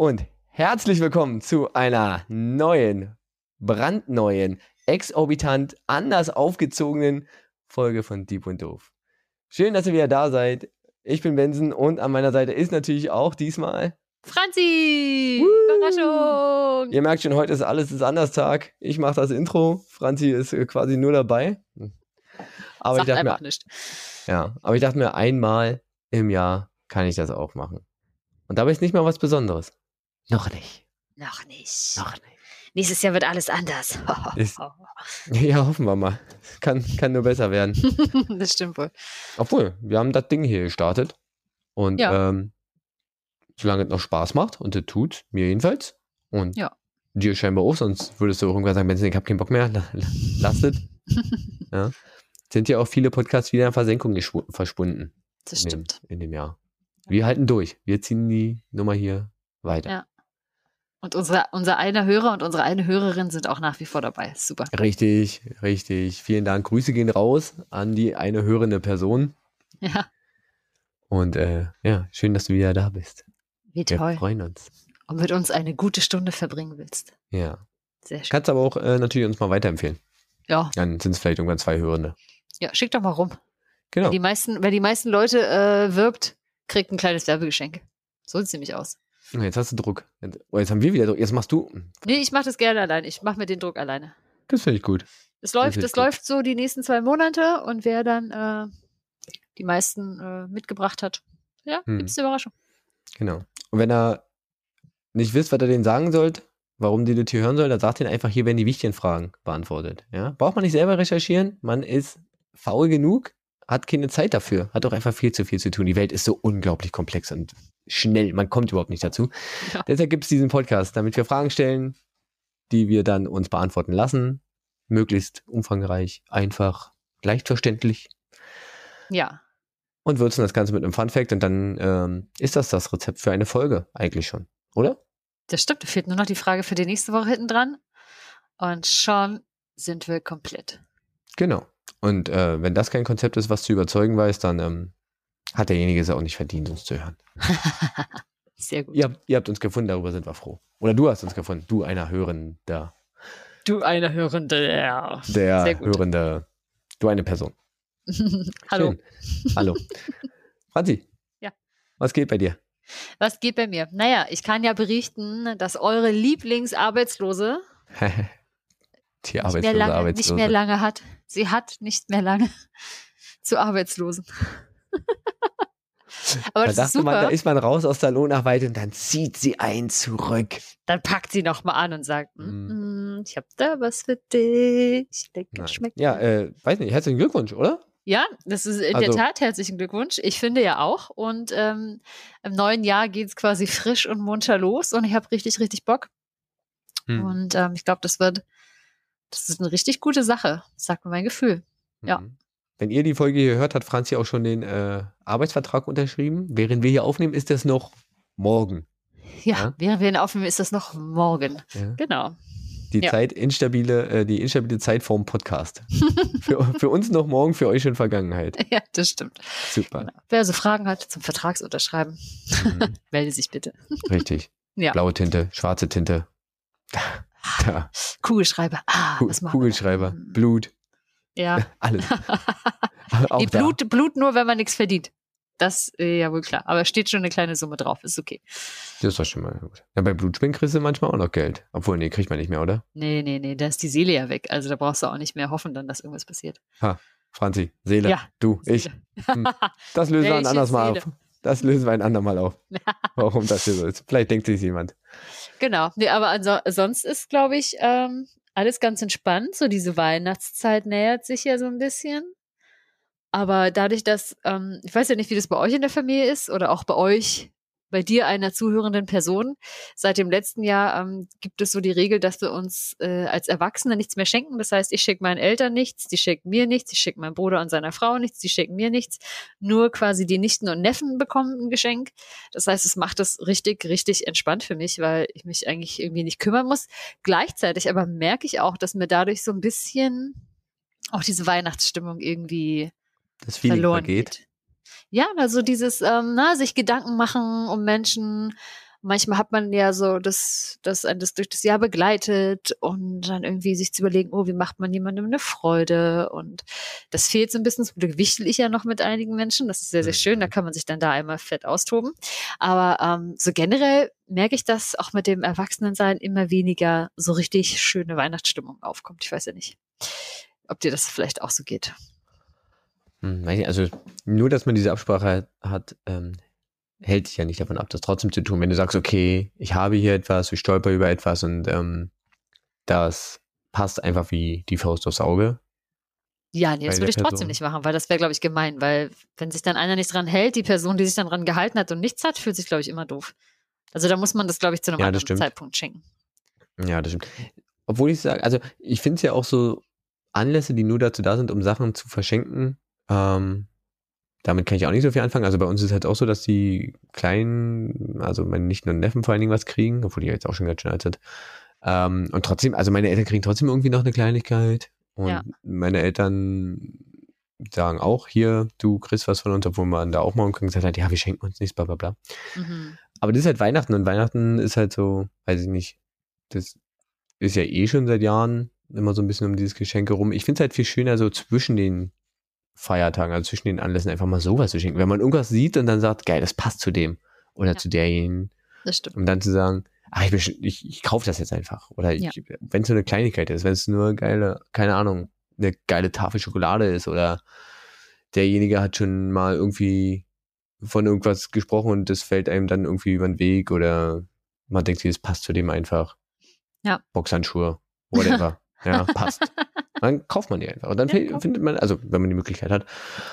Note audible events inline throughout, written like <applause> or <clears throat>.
Und herzlich willkommen zu einer neuen, brandneuen, exorbitant anders aufgezogenen Folge von Deep und Doof. Schön, dass ihr wieder da seid. Ich bin Benson und an meiner Seite ist natürlich auch diesmal Franzi! Überraschung! Ihr merkt schon, heute ist alles ist anders Tag. Ich mache das Intro. Franzi ist äh, quasi nur dabei. Aber Sagt ich dachte mir, nicht. ja, aber ich dachte mir, einmal im Jahr kann ich das auch machen. Und dabei ist nicht mal was Besonderes. Noch nicht. Noch nicht. Noch nicht. Nächstes Jahr wird alles anders. Ist- <laughs> Ja, hoffen wir mal. Kann, kann nur besser werden. <laughs> das stimmt wohl. Obwohl, wir haben das Ding hier gestartet. Und Ja. ähm, solange es noch Spaß macht, und das tut, mir jedenfalls. Und Ja. dir scheinbar auch, sonst würdest du irgendwann sagen, Benson, ich habe keinen Bock mehr, la- la- lass es. <laughs> ja. Sind ja auch viele Podcasts wieder in Versenkung verschwunden Das in dem, stimmt. in dem Jahr. Wir halten durch. Wir ziehen die Nummer hier weiter. Ja. Und unsere, unser eine Hörer und unsere eine Hörerin sind auch nach wie vor dabei. Super. Richtig, richtig. Vielen Dank. Grüße gehen raus an die eine hörende Person. Ja, Und äh, ja, schön, dass du wieder da bist. wie Wir toll. freuen uns. Und mit uns eine gute Stunde verbringen willst. Ja. Sehr schön. Kannst aber auch äh, natürlich uns mal weiterempfehlen. Ja, Dann sind es vielleicht irgendwann zwei Hörende. ja, schick doch mal rum. Genau. Wer die meisten, wer die meisten Leute äh, wirbt, kriegt ein kleines Werbegeschenk. So sieht es nämlich aus. Jetzt hast du Druck. Jetzt, oh, jetzt haben wir wieder Druck. Jetzt machst du. Nee, ich mache das gerne allein. Ich mache mir den Druck alleine. Das finde ich gut. Es läuft, es gut. läuft so die nächsten zwei Monate und wer dann äh, die meisten äh, mitgebracht hat, ja, Hm. gibt's eine Überraschung. Genau. Und wenn er nicht wisst, was er denen sagen sollt, warum die das hier hören soll, dann sagt ihn einfach, hier werden die wichtigen Fragen beantwortet. Ja? Braucht man nicht selber recherchieren. Man ist faul genug, hat keine Zeit dafür, hat auch einfach viel zu viel zu tun. Die Welt ist so unglaublich komplex und schnell. Man kommt überhaupt nicht dazu. Ja. Deshalb gibt es diesen Podcast, damit wir Fragen stellen, die wir dann uns beantworten lassen. Möglichst umfangreich, einfach, leicht verständlich. Ja, Und würzen das Ganze mit einem Fun Fact und dann ähm, ist das das Rezept für eine Folge eigentlich schon, oder? das stimmt. Da fehlt nur noch die Frage für die nächste Woche hinten dran. Und schon sind wir komplett. Genau. Und äh, wenn das kein Konzept ist, was zu überzeugen weiß, dann ähm, hat derjenige es auch nicht verdient, uns zu hören. <laughs> Sehr gut. Ihr habt, ihr habt uns gefunden, darüber sind wir froh. Oder du hast uns gefunden, du einer Hörender, Du eine Hörende. Der Sehr gut. Hörende, du eine Person. <laughs> Hallo. Hallo. Franzi. Ja. Was geht bei dir? Was geht bei mir? Naja, ich kann ja berichten, dass eure Lieblingsarbeitslose <laughs> Die nicht mehr, arbeitslose lange, nicht Arbeitslose. mehr lange hat. Sie hat nicht mehr lange <laughs> zu Arbeitslosen. <laughs> Aber da dachte man, da ist man raus aus der Lohnarbeit und dann zieht sie ein zurück. dann packt sie noch mal an und sagt. "Mm, ich habe da was für dich. Lecker schmeckt. Ja, äh, weiß nicht, herzlichen Glückwunsch, oder? Ja, das ist in Also- der Tat herzlichen Glückwunsch. Ich finde ja auch. Und ähm, im neuen Jahr geht's quasi frisch und munter los und ich habe richtig, richtig Bock. Hm. Und ähm, ich glaube, das wird, das ist eine richtig gute Sache, sagt mir mein Gefühl. ja. Mhm. Wenn ihr die Folge hier hört, hat Franzi auch schon den äh, Arbeitsvertrag unterschrieben. Während wir hier aufnehmen, ist das noch morgen. Ja, Ja. während wir ihn aufnehmen, ist das noch morgen. Ja. Genau. Die Ja. Zeit instabile, äh, die instabile Zeit vorm Podcast. <laughs> für, für uns noch morgen, für euch schon Vergangenheit. Ja, das stimmt. Super. Genau. Wer also Fragen hat zum Vertragsunterschreiben, Mhm. <laughs> melde sich bitte. Richtig. Ja. Blaue Tinte, schwarze Tinte. Da. Kugelschreiber. Ah, was machen Kugelschreiber? Hm. Blut, Ja. <laughs> alles. <laughs> Auch. Blut, Blut nur, wenn man nichts verdient. Das, äh, ja wohl klar. Aber steht schon eine kleine Summe drauf. Ist okay. Das ist doch schon mal gut. Ja, bei Blutspenden kriegst du manchmal auch noch Geld. Obwohl, nee, kriegt man nicht mehr, oder? Nee, nee, nee, da ist die Seele ja weg. Also da brauchst du auch nicht mehr hoffen, dann, dass irgendwas passiert. Franzi, Seele, Ja, du, ich. Seele. Hm. Das <laughs> lösen wir ein anderes Mal auf. Das lösen wir ein andermal auf. Warum das hier so ist. Vielleicht denkt sich jemand. Genau. Nee, aber anso sonst ist, glaube ich, ähm, alles ganz entspannt. So diese Weihnachtszeit nähert sich ja so ein bisschen. Aber dadurch, dass, ähm, ich weiß ja nicht, wie das bei euch in der Familie ist oder auch bei euch, bei dir einer zuhörenden Person. Seit dem letzten Jahr ähm, gibt es so die Regel, dass wir uns äh, als Erwachsene nichts mehr schenken. Das heißt, ich schicke meinen Eltern nichts, die schicken mir nichts, ich schicke meinem Bruder und seiner Frau nichts, die schicken mir nichts. Nur quasi die Nichten und Neffen bekommen ein Geschenk. Das heißt, es macht es richtig, richtig entspannt für mich, weil ich mich eigentlich irgendwie nicht kümmern muss. Gleichzeitig aber merke ich auch, dass mir dadurch so ein bisschen auch diese Weihnachtsstimmung irgendwie Das Feeling verloren vergeht. geht. Ja, also dieses, ähm, na, sich Gedanken machen um Menschen. Manchmal hat man ja so das, das einen das durch das Jahr begleitet und dann irgendwie sich zu überlegen, oh, wie macht man jemandem eine Freude? Und das fehlt so ein bisschen. Zum Glück wichtel ich ja noch mit einigen Menschen. Das ist sehr, sehr schön. Da Mhm. kann man sich dann da einmal fett austoben. Aber ähm, so generell merke ich, dass auch mit dem Erwachsenensein immer weniger so richtig schöne Weihnachtsstimmung aufkommt. Ich weiß ja nicht, ob dir das vielleicht auch so geht. Hm, weiß nicht, also nur, dass man diese Absprache hat, ähm, hält dich ja nicht davon ab, das trotzdem zu tun. Wenn du sagst, okay, ich habe hier etwas, ich stolper über etwas und ähm, das passt einfach wie die Faust aufs Auge. Ja, nee, das würde ich trotzdem nicht machen, weil das wäre, glaube ich, gemein, weil wenn sich dann einer nicht dran hält, die Person, die sich dann dran gehalten hat und nichts hat, fühlt sich, glaube ich, immer doof. Also da muss man das, glaube ich, zu einem Ja, anderen stimmt. Zeitpunkt schenken. Ja, das stimmt. Obwohl ich sage, also ich finde es ja auch so Anlässe, die nur dazu da sind, um Sachen zu verschenken, ähm, damit kann ich auch nicht so viel anfangen. Also bei uns ist es halt auch so, dass die Kleinen, also meine Nichten und Neffen vor allen Dingen was kriegen, obwohl die ja jetzt auch schon ganz schön alt sind. Ähm, und trotzdem, also meine Eltern kriegen trotzdem irgendwie noch eine Kleinigkeit. Und Ja. meine Eltern sagen auch hier, du kriegst was von uns, obwohl man da auch mal gesagt hat, ja, wir schenken uns nichts, bla bla bla. Mhm. Aber das ist halt Weihnachten und Weihnachten ist halt so, weiß ich nicht, das ist ja eh schon seit Jahren immer so ein bisschen um dieses Geschenke rum. Ich finde es halt viel schöner so zwischen den Feiertagen, also zwischen den Anlässen einfach mal sowas zu schenken. Wenn man irgendwas sieht und dann sagt, geil, das passt zu dem oder Ja. zu derjenigen, Das stimmt. um dann zu sagen, ach, ich, ich, ich kaufe das jetzt einfach. Oder Ja. wenn es so eine Kleinigkeit ist, wenn es nur geile, keine Ahnung, eine geile Tafel Schokolade ist oder derjenige hat schon mal irgendwie von irgendwas gesprochen und das fällt einem dann irgendwie über den Weg oder man denkt sich, das passt zu dem einfach. Ja. Boxhandschuhe, whatever. <laughs> ja, passt. <laughs> Dann kauft man die einfach. Und dann Ja, findet man, also wenn man die Möglichkeit hat.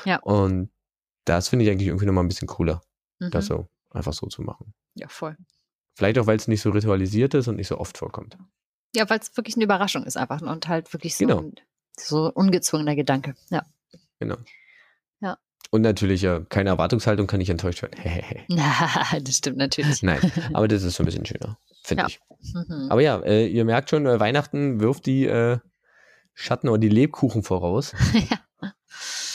Ja. Und das finde ich eigentlich irgendwie nochmal ein bisschen cooler, Mhm. das so einfach so zu machen. Ja, voll. Vielleicht auch, weil es nicht so ritualisiert ist und nicht so oft vorkommt. Ja, weil es wirklich eine Überraschung ist einfach und halt wirklich so, Genau. ein, so ungezwungener Gedanke. Ja. Genau. Und natürlich, ja, keine Erwartungshaltung kann nicht enttäuscht werden. <laughs> <laughs> das stimmt natürlich. Nein, <laughs> aber das ist so ein bisschen schöner, finde Ja. ich. Mhm. Aber ja, äh, ihr merkt schon, äh, Weihnachten wirft die äh, Schatten oder die Lebkuchen voraus. ja,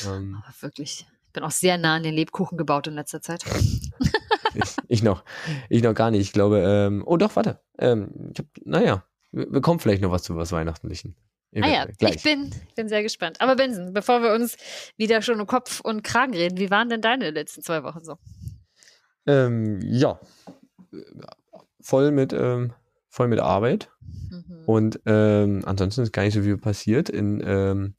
Ähm, aber wirklich. Ich bin auch sehr nah an den Lebkuchen gebaut in letzter Zeit. ich, ich noch, ich noch gar nicht. Ich glaube, ähm, oh doch, warte. Ähm, ich hab, naja, wir, wir kommen vielleicht noch was zu was Weihnachtlichen. Ah ja. Gleich. ich bin, bin sehr gespannt. Aber Benson, bevor wir uns wieder schon um Kopf und Kragen reden, wie waren denn deine letzten zwei Wochen so? Ähm, ja, voll mit, ähm, voll mit Arbeit. Mhm. Und ähm, ansonsten ist gar nicht so viel passiert. In ähm,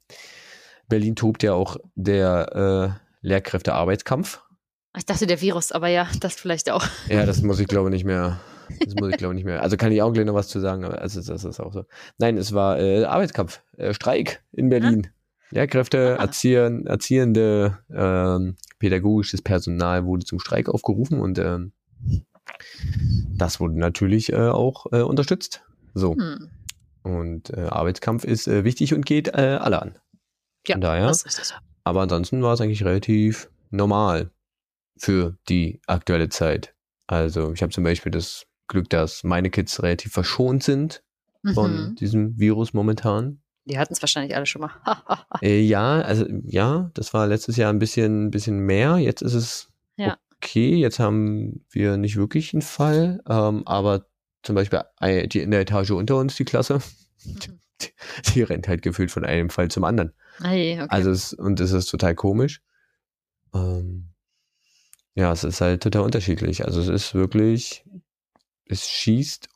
Berlin tobt ja auch der äh, Lehrkräftearbeitskampf. Ich dachte der Virus, aber ja, das vielleicht auch. Ja, das muss ich glaube nicht mehr. Das muss ich glaube nicht mehr. Also kann ich auch gleich noch was zu sagen, aber also das ist auch so. Nein, es war äh, Arbeitskampf, äh, Streik in Berlin. Lehrkräfte, Ah. Erziehern, Erziehende, ähm, pädagogisches Personal wurde zum Streik aufgerufen und ähm, das wurde natürlich äh, auch äh, unterstützt. So. Hm. Und äh, Arbeitskampf ist äh, wichtig und geht äh, alle an. Ja, Von daher. das ist richtig. Aber ansonsten war es eigentlich relativ normal für die aktuelle Zeit. Also ich habe zum Beispiel das Glück, dass meine Kids relativ verschont sind von Mhm. diesem Virus momentan. Die hatten es wahrscheinlich alle schon mal. <laughs> Äh, ja, also ja, das war letztes Jahr ein bisschen, bisschen mehr. Jetzt ist es Ja. okay. Jetzt haben wir nicht wirklich einen Fall. Ähm, aber zum Beispiel ei- die in der Etage unter uns, die Klasse, Mhm. <laughs> die rennt halt gefühlt von einem Fall zum anderen. Hey, okay. Also es, und es ist total komisch. Ähm, ja, es ist halt total unterschiedlich. Also es ist wirklich, es schießt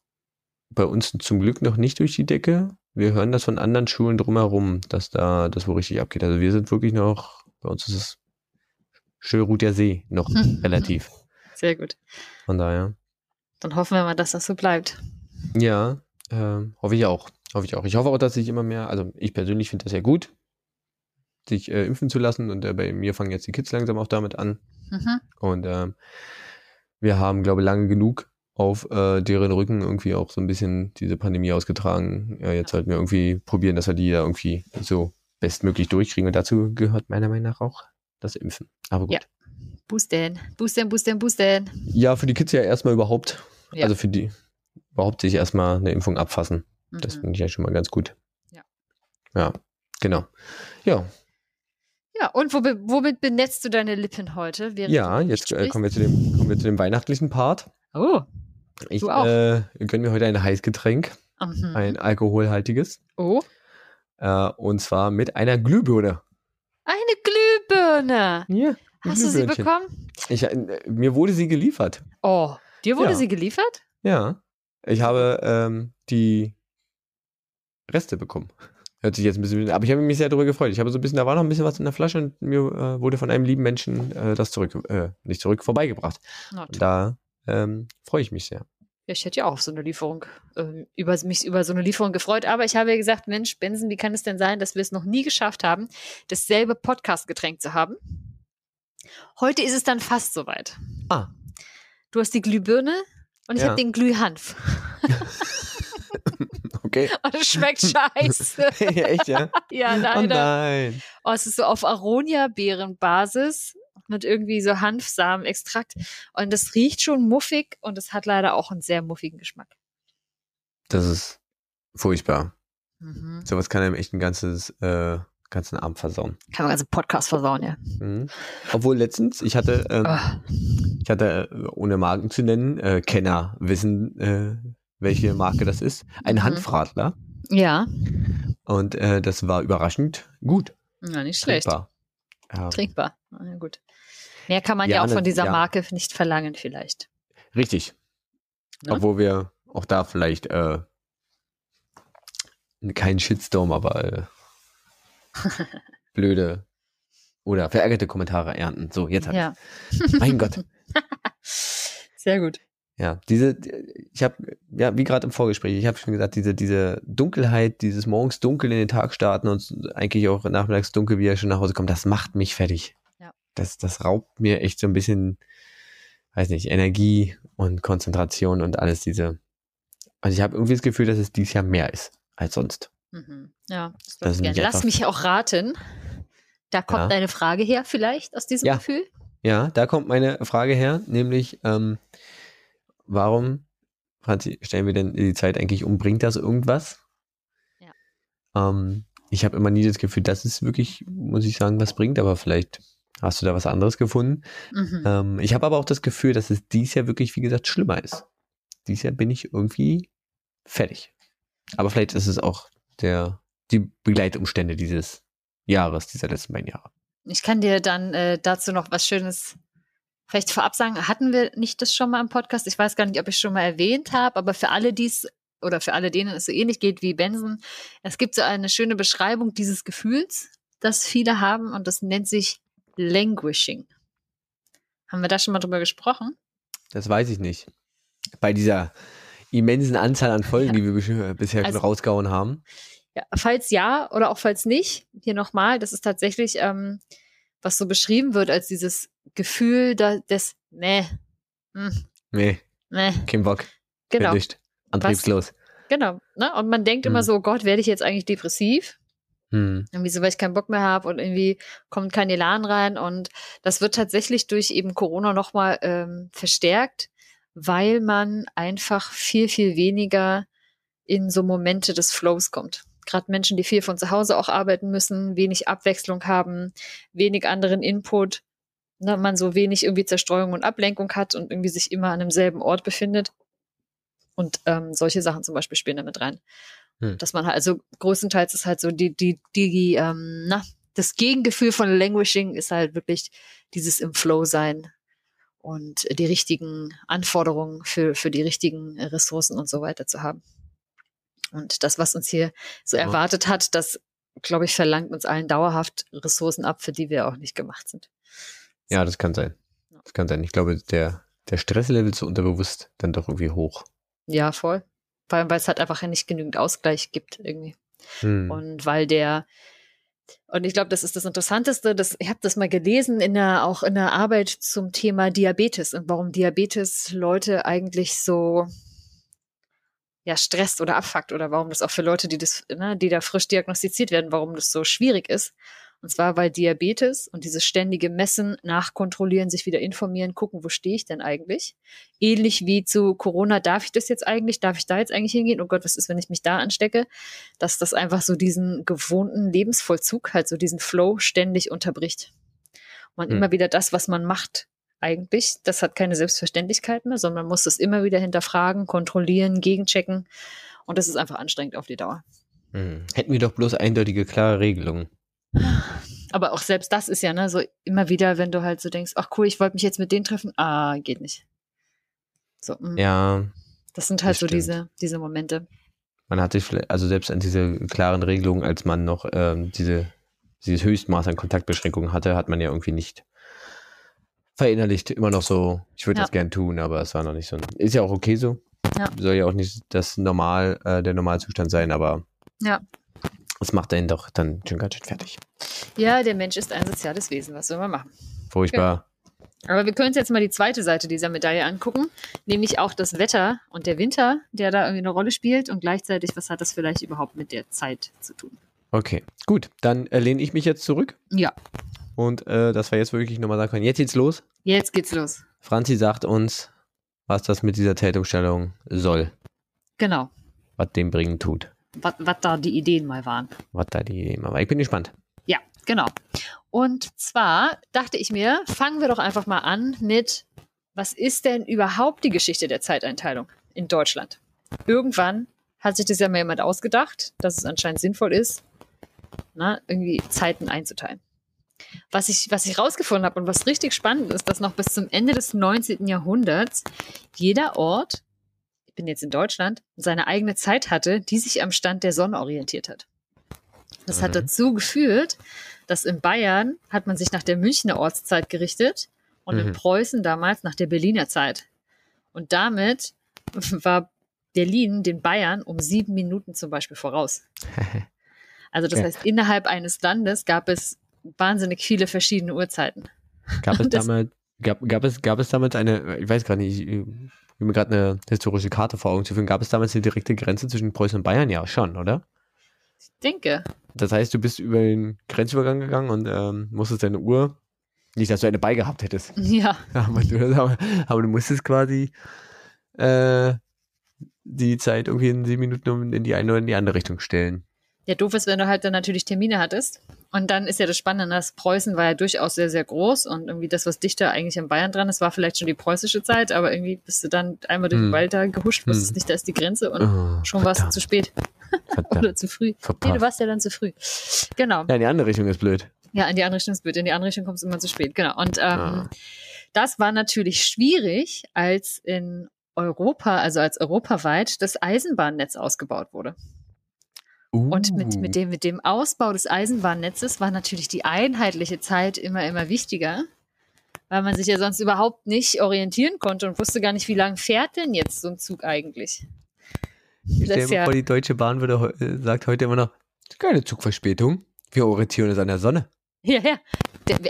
bei uns zum Glück noch nicht durch die Decke. Wir hören das von anderen Schulen drumherum, dass da das wohl richtig abgeht. Also wir sind wirklich noch, bei uns ist es Schönruht der See noch <laughs> relativ. Sehr gut. Von daher. Dann hoffen wir mal, dass das so bleibt. Ja, ähm, hoffe ich auch. Hoffe ich auch. Ich hoffe auch, dass sich immer mehr, also ich persönlich finde das ja gut, sich äh, impfen zu lassen und äh, bei mir fangen jetzt die Kids langsam auch damit an. Mhm. Und ähm, wir haben, glaube ich, lange genug auf äh, deren Rücken irgendwie auch so ein bisschen diese Pandemie ausgetragen. Ja, jetzt sollten wir irgendwie probieren, dass wir die da irgendwie so bestmöglich durchkriegen. Und dazu gehört meiner Meinung nach auch das Impfen. Aber gut. Ja. Boosten, boosten, boosten, boosten. Ja, für die Kids ja erstmal überhaupt, Ja. also für die überhaupt sich erstmal eine Impfung abfassen. Das Mhm. finde ich ja schon mal ganz gut. Ja. Ja, genau. Ja, Ja, und womit, womit benetzt du deine Lippen heute? Ja, jetzt äh, kommen, wir zu dem, kommen wir zu dem weihnachtlichen Part. Oh. Ich Du auch. äh, gönne mir heute ein Heißgetränk, Mhm. ein alkoholhaltiges. oh. Äh, und zwar mit einer Glühbirne. Eine Glühbirne. Ja. Hast du sie bekommen? Ich, äh, mir wurde sie geliefert. Oh, dir wurde Ja. sie geliefert? Ja. Ich habe ähm, die Reste bekommen. Hört sich jetzt ein bisschen, aber ich habe mich sehr darüber gefreut. Ich habe so ein bisschen, da war noch ein bisschen was in der Flasche und mir äh, wurde von einem lieben Menschen äh, das zurück, äh, nicht zurück, vorbeigebracht. Da ähm, freue ich mich sehr. Ja, ich hätte ja auch auf so eine Lieferung, äh, über, mich über so eine Lieferung gefreut. Aber ich habe ja gesagt, Mensch, Benson, wie kann es denn sein, dass wir es noch nie geschafft haben, dasselbe Podcast-Getränk zu haben? Heute ist es dann fast soweit. Ah. Du hast die Glühbirne und ich Ja. habe den Glühhanf. <laughs> Okay. <laughs> Und es schmeckt scheiße. <laughs> Echt, ja? ja, Oh leider. nein. Oh, es ist so auf Aronia-Beerenbasis mit irgendwie so Hanfsamenextrakt. Und es riecht schon muffig und es hat leider auch einen sehr muffigen Geschmack. Das ist furchtbar. Mhm. Sowas kann einem echt ein ganzes, äh, ganzen Abend versauen. Kann man ganzen Podcast versauen, ja. Mhm. Obwohl letztens, ich hatte, ähm, Ah. ich hatte, äh, ohne Marken zu nennen, äh, Kenner wissen, äh, welche Marke das ist. Ein Mhm. Hanfradler. Ja, Und äh, das war überraschend gut. ja nicht schlecht. Trinkbar. Ja, Trinkbar. Na gut. Mehr kann man ja, Ja, auch ne- von dieser ja. Marke nicht verlangen, vielleicht. richtig. Ne? Obwohl wir auch da vielleicht äh, keinen Shitstorm, aber äh, <laughs> blöde oder verärgerte Kommentare ernten. So, jetzt hab Ja. ich. Mein Gott. <laughs> Sehr gut. Ja, diese, ich habe, ja, wie gerade im Vorgespräch, ich habe schon gesagt, diese, diese Dunkelheit, dieses morgens dunkel in den Tag starten und eigentlich auch nachmittags dunkel, wie er schon nach Hause kommt, das macht mich fertig. Das, das raubt mir echt so ein bisschen, weiß nicht, Energie und Konzentration und alles diese. Also ich habe irgendwie das Gefühl, dass es dieses Jahr mehr ist als sonst. Mhm. Ja, das Das glaub ist ich gern. nicht Lass mich auch raten. Da kommt Ja. deine Frage her, vielleicht, aus diesem Ja. Gefühl? Ja, da kommt meine Frage her, nämlich, ähm, warum, Franzi, stellen wir denn die Zeit eigentlich um? Bringt das irgendwas? Ja. Ähm, ich habe immer nie das Gefühl, dass es wirklich, muss ich sagen, was bringt, aber vielleicht hast du da was anderes gefunden. Mhm. Ähm, ich habe aber auch das Gefühl, dass es dies Jahr wirklich, wie gesagt, schlimmer ist. Dies Jahr bin ich irgendwie fertig. Aber vielleicht ist es auch der, die Begleitumstände dieses Jahres, dieser letzten beiden Jahre. Ich kann dir dann äh, dazu noch was Schönes vielleicht vorab sagen. Hatten wir nicht das schon mal im Podcast? Ich weiß gar nicht, ob ich schon mal erwähnt habe, aber für alle, die es oder für alle, denen es so ähnlich geht wie Benson, es gibt so eine schöne Beschreibung dieses Gefühls, das viele haben und das nennt sich Languishing. Haben wir da schon mal drüber gesprochen? Das weiß ich nicht. Bei dieser immensen Anzahl an Folgen, die wir bisch- bisher Also- rausgehauen haben. Ja, falls ja oder auch falls nicht, hier nochmal, das ist tatsächlich, ähm, was so beschrieben wird als dieses Gefühl da, des, nee, hm, Nee, nee, kein Bock. genau. Antriebslos. Genau. Ne? Und man denkt immer Hm. so, oh Gott, werde ich jetzt eigentlich depressiv? Hm. Irgendwie so, weil ich keinen Bock mehr habe und irgendwie kommt kein Elan rein. Und das wird tatsächlich durch eben Corona nochmal ähm, verstärkt, weil man einfach viel, viel weniger in so Momente des Flows kommt. Gerade Menschen, die viel von zu Hause auch arbeiten müssen, wenig Abwechslung haben, wenig anderen Input, ne, man so wenig irgendwie Zerstreuung und Ablenkung hat und irgendwie sich immer an demselben Ort befindet. Und ähm, solche Sachen zum Beispiel spielen damit rein. Hm. Dass man halt, also größtenteils ist halt so die, die, die, ähm, na, das Gegengefühl von Languishing ist halt wirklich dieses im Flow sein und die richtigen Anforderungen für, für die richtigen Ressourcen und so weiter zu haben. Und das, was uns hier so Ja. erwartet hat, das, glaube ich, verlangt uns allen dauerhaft Ressourcen ab, für die wir auch nicht gemacht sind. Ja, das kann sein. Das kann sein. Ich glaube, der, der Stresslevel ist so unterbewusst dann doch irgendwie hoch. Ja, voll. Vor allem, weil es halt einfach nicht genügend Ausgleich gibt irgendwie. Hm. Und weil der, und ich glaube, das ist das Interessanteste, das, ich habe das mal gelesen in der, auch in der Arbeit zum Thema Diabetes und warum Diabetes Leute eigentlich so ja, stresst oder abfuckt oder warum das auch für Leute, die das, ne, die da frisch diagnostiziert werden, warum das so schwierig ist. Und zwar, weil Diabetes und dieses ständige Messen, Nachkontrollieren, sich wieder informieren, gucken, wo stehe ich denn eigentlich? Ähnlich wie zu Corona, darf ich das jetzt eigentlich? Darf ich da jetzt eigentlich hingehen? Oh Gott, was ist, wenn ich mich da anstecke? Dass das einfach so diesen gewohnten Lebensvollzug, halt so diesen Flow ständig unterbricht. Und man Hm. immer wieder das, was man macht, eigentlich, das hat keine Selbstverständlichkeit mehr, sondern man muss das immer wieder hinterfragen, kontrollieren, gegenchecken. Und das ist einfach anstrengend auf die Dauer. Hm. Hätten wir doch bloß eindeutige, klare Regelungen. Aber auch selbst das ist ja, ne, so immer wieder, wenn du halt so denkst, ach cool, ich wollte mich jetzt mit denen treffen, ah, geht nicht. So, mm. Ja, das sind halt das so stimmt. diese, diese Momente. man hat sich vielleicht, also selbst an diese klaren Regelungen, als man noch ähm, diese, dieses Höchstmaß an Kontaktbeschränkungen hatte, hat man ja irgendwie nicht verinnerlicht. Immer noch so, ich würde Ja. das gern tun, aber es war noch nicht so. Ist ja auch okay so. Ja. Soll ja auch nicht das Normal, äh, der Normalzustand sein, aber Ja. Es macht einen doch dann schon ganz schön fertig. Ja, der Mensch ist ein soziales Wesen, was soll man machen? Furchtbar. Aber wir können uns jetzt mal die zweite Seite dieser Medaille angucken, nämlich auch das Wetter und der Winter, der da irgendwie eine Rolle spielt und gleichzeitig, was hat das vielleicht überhaupt mit der Zeit zu tun? Okay, gut. Dann äh, lehne ich mich jetzt zurück Ja, und äh, dass wir jetzt wirklich nochmal sagen können, jetzt geht's los. jetzt geht's los. Franzi sagt uns, was das mit dieser Tätungsstellung soll, Genau, was dem bringen tut. Was da die Ideen mal waren. Was da die Idee war. Ich bin gespannt. Ja, genau. Und zwar dachte ich mir, fangen wir doch einfach mal an mit, was ist denn überhaupt die Geschichte der Zeiteinteilung in Deutschland? Irgendwann hat sich das ja mal jemand ausgedacht, dass es anscheinend sinnvoll ist, na, irgendwie Zeiten einzuteilen. Was ich, was ich rausgefunden habe und was richtig spannend ist, dass noch bis zum Ende des 19. Jahrhunderts jeder Ort, bin jetzt in Deutschland, seine eigene Zeit hatte, die sich am Stand der Sonne orientiert hat. Das hat Mhm. dazu geführt, dass in Bayern hat man sich nach der Münchner Ortszeit gerichtet und in Mhm. Preußen damals nach der Berliner Zeit. Und damit <laughs> war Berlin den Bayern um sieben Minuten zum Beispiel voraus. <laughs> Also das Okay. heißt, innerhalb eines Landes gab es wahnsinnig viele verschiedene Uhrzeiten. Gab es damals, gab, gab es, gab es damals eine, ich weiß gerade nicht, ich ich mir gerade eine historische Karte vor Augen zu führen, gab es damals eine direkte Grenze zwischen Preußen und Bayern? Ja, schon, oder? Ich denke. Das heißt, du bist über den Grenzübergang gegangen und ähm, musstest deine Uhr, nicht, dass du eine beigehabt hättest, <laughs> Ja, <laughs> aber du, aber, aber du musstest quasi äh, die Zeit irgendwie in sieben Minuten in die eine oder in die andere Richtung stellen. Ja, doof ist, wenn du halt dann natürlich Termine hattest. Und dann ist ja das Spannende, dass Preußen war ja durchaus sehr, sehr groß und irgendwie das, was dichter eigentlich an Bayern dran ist, war vielleicht schon die preußische Zeit, aber irgendwie bist du dann einmal durch den Hm. Wald da gehuscht, wusstest Hm. nicht, da ist die Grenze und Oh, schon warst du zu spät <laughs> oder zu früh. Nee, du warst ja dann zu früh. Genau. Ja, in die andere Richtung ist blöd. Ja, in die andere Richtung ist blöd. In die andere Richtung kommst du immer zu spät. Genau. Und ähm, Ah. das war natürlich schwierig, als in Europa, also als europaweit das Eisenbahnnetz ausgebaut wurde. Und mit, Uh. mit, dem, mit dem Ausbau des Eisenbahnnetzes war natürlich die einheitliche Zeit immer, immer wichtiger, weil man sich ja sonst überhaupt nicht orientieren konnte und wusste gar nicht, wie lang fährt denn jetzt so ein Zug eigentlich. Ich Das stell ist mir ja- vor, die Deutsche Bahn würde, äh, sagt heute immer noch, keine Zugverspätung. Wir orientieren uns an der Sonne. Ja, ja.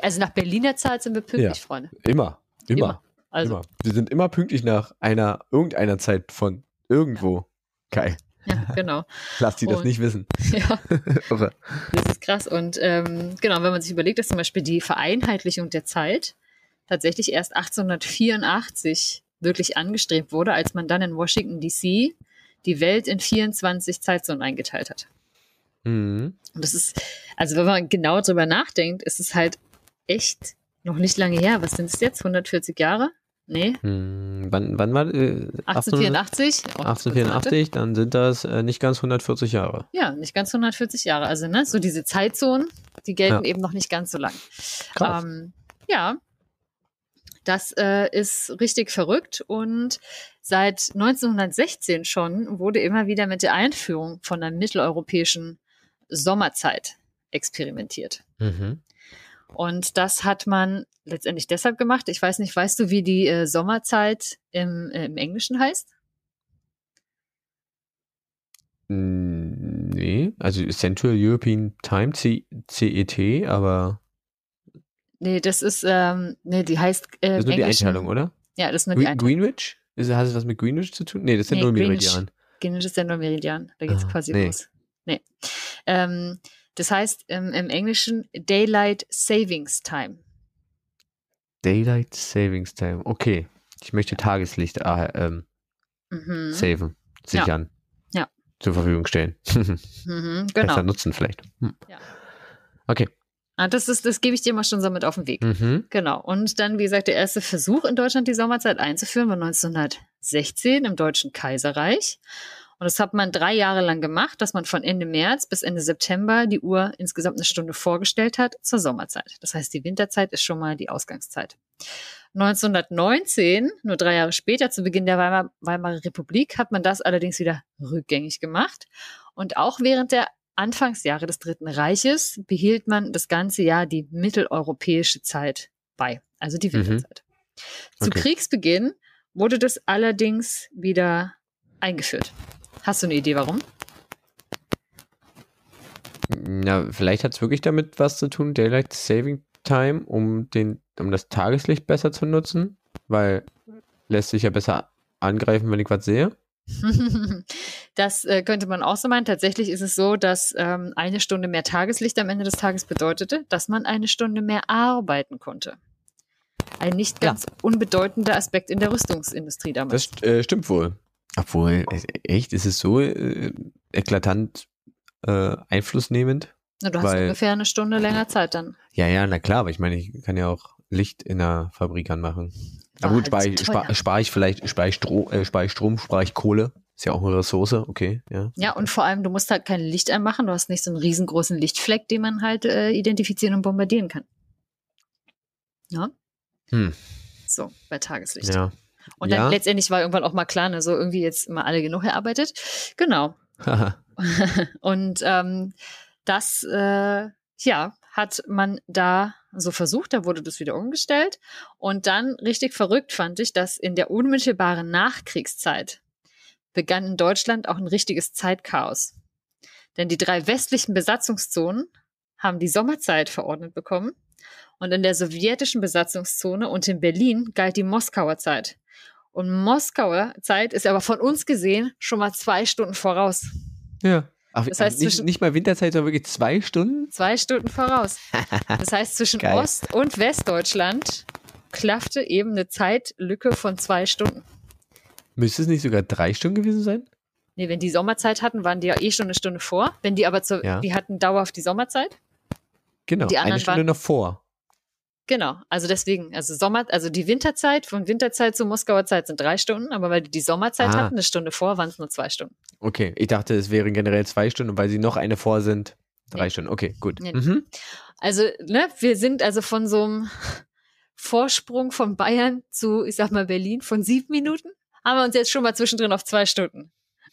Also nach Berliner Zeit sind wir pünktlich, Ja. Freunde. Immer. Immer. Immer. Also, immer. Wir sind immer pünktlich nach einer, irgendeiner Zeit von irgendwo. Geil. Ja, <laughs> genau. Lass die das Und- nicht wissen. <laughs> Ja. <laughs> Das ist krass. Und ähm, genau, wenn man sich überlegt, dass zum Beispiel die Vereinheitlichung der Zeit tatsächlich erst 1884 wirklich angestrebt wurde, als man dann in Washington DC die Welt in 24 Zeitzonen eingeteilt hat. Mhm. Und das ist, also wenn man genau drüber nachdenkt, ist es halt echt noch nicht lange her. Was sind es jetzt? 140 Jahre? Nee, Hm, wann, wann war äh, 1884? Oh, 1884, dann sind das äh, nicht ganz 140 Jahre. Ja, nicht ganz 140 Jahre. Also, ne, so diese Zeitzonen, die gelten Ja. eben noch nicht ganz so lang. Krass. Ähm, ja, das äh, ist richtig verrückt und seit 1916 schon wurde immer wieder mit der Einführung von einer mitteleuropäischen Sommerzeit experimentiert. Mhm. Und das hat man letztendlich deshalb gemacht. Ich weiß nicht, weißt du, wie die äh, Sommerzeit im, äh, im Englischen heißt? Mm, Nee, also Central European Time, C CET, aber Nee, das ist, ähm, nee, die heißt äh, das ist nur die Einteilung, oder? Ja, das ist nur die Gre Einteilung. Greenwich? Ist, hat es was mit Greenwich zu tun? Nee, das sind Nee, nur Greenwich. Meridian. Greenwich ist der Neumeridian. Da geht's Ah, quasi nee. los. Nee. Ähm, Das heißt ähm, im Englischen Daylight Savings Time. Daylight Savings Time. Okay. Ich möchte Tageslicht äh, ähm, Mhm. saven, sichern. Ja. Zur Verfügung stellen. <laughs> Mhm, Besser genau. nutzen vielleicht. Hm. Ja. Okay. Ah, das ist, das gebe ich dir mal schon so mit auf den Weg. Mhm. Genau. Und dann, wie gesagt, der erste Versuch in Deutschland die Sommerzeit einzuführen war 1916 im Deutschen Kaiserreich. Und das hat man drei Jahre lang gemacht, dass man von Ende März bis Ende September die Uhr insgesamt eine Stunde vorgestellt hat zur Sommerzeit. Das heißt, die Winterzeit ist schon mal die Ausgangszeit. 1919, nur drei Jahre später, zu Beginn der Weimar, Weimarer Republik, hat man das allerdings wieder rückgängig gemacht. Und auch während der Anfangsjahre des Dritten Reiches behielt man das ganze Jahr die mitteleuropäische Zeit bei, also die Mhm. Winterzeit. Zu Okay. Kriegsbeginn wurde das allerdings wieder eingeführt. Hast du eine Idee, warum? Na, vielleicht hat es wirklich damit was zu tun, Daylight Saving Time, um, den, um das Tageslicht besser zu nutzen, weil lässt sich ja besser angreifen, wenn ich was sehe. <laughs> Das äh, könnte man auch so meinen. Tatsächlich ist es so, dass ähm, eine Stunde mehr Tageslicht am Ende des Tages bedeutete, dass man eine Stunde mehr arbeiten konnte. Ein nicht Ja. ganz unbedeutender Aspekt in der Rüstungsindustrie damals. Das äh, stimmt wohl. Obwohl, echt, ist es so äh, eklatant äh, einflussnehmend? Na, du hast weil- ungefähr eine Stunde länger Zeit dann. Ja, ja, na klar, aber ich meine, ich kann ja auch Licht in der Fabrik anmachen. War Aber gut, halt spare ich, spar, spar ich vielleicht, spare ich, Stro, äh, spar ich Strom, spare ich Kohle. Ist ja auch eine Ressource, okay, ja. Ja, und vor allem, du musst halt kein Licht anmachen. Du hast nicht so einen riesengroßen Lichtfleck, den man halt äh, identifizieren und bombardieren kann. Ja, Hm, so, bei Tageslicht. ja. Und dann ja. letztendlich war irgendwann auch mal klar, ne, so irgendwie jetzt mal alle genug erarbeitet. Genau. <laughs> <laughs> Und ähm, das, äh, ja, hat man da so versucht, da wurde das wieder umgestellt. Und dann richtig verrückt fand ich, dass in der unmittelbaren Nachkriegszeit begann in Deutschland auch ein richtiges Zeitchaos. Denn die drei westlichen Besatzungszonen haben die Sommerzeit verordnet bekommen. Und in der sowjetischen Besatzungszone und in Berlin galt die Moskauer Zeit. Und Moskauer Zeit ist aber von uns gesehen schon mal zwei Stunden voraus. ja. Ach, Das heißt, nicht, zwischen- nicht mal Winterzeit, sondern wirklich zwei Stunden? Zwei Stunden voraus. <laughs> Das heißt, zwischen Geil. Ost- und Westdeutschland klaffte eben eine Zeitlücke von zwei Stunden. Müsste es nicht sogar drei Stunden gewesen sein? Nee, wenn die Sommerzeit hatten, waren die ja eh schon eine Stunde vor. Wenn die aber zur, Ja. die hatten dauerhaft die Sommerzeit. Genau, Die eine anderen Stunde waren- noch vor. Genau. Also deswegen, also Sommer, also die Winterzeit, von Winterzeit zur Moskauer Zeit sind drei Stunden, aber weil die die Sommerzeit Ah. hatten, eine Stunde vor, waren es nur zwei Stunden. Okay, ich dachte, es wären generell zwei Stunden, und weil sie noch eine vor sind, drei Nee. Stunden. Okay, gut. Nee. Mhm. Also, ne, wir sind also von so einem Vorsprung von Bayern zu, ich sag mal, Berlin von sieben Minuten, haben wir uns jetzt schon mal zwischendrin auf zwei Stunden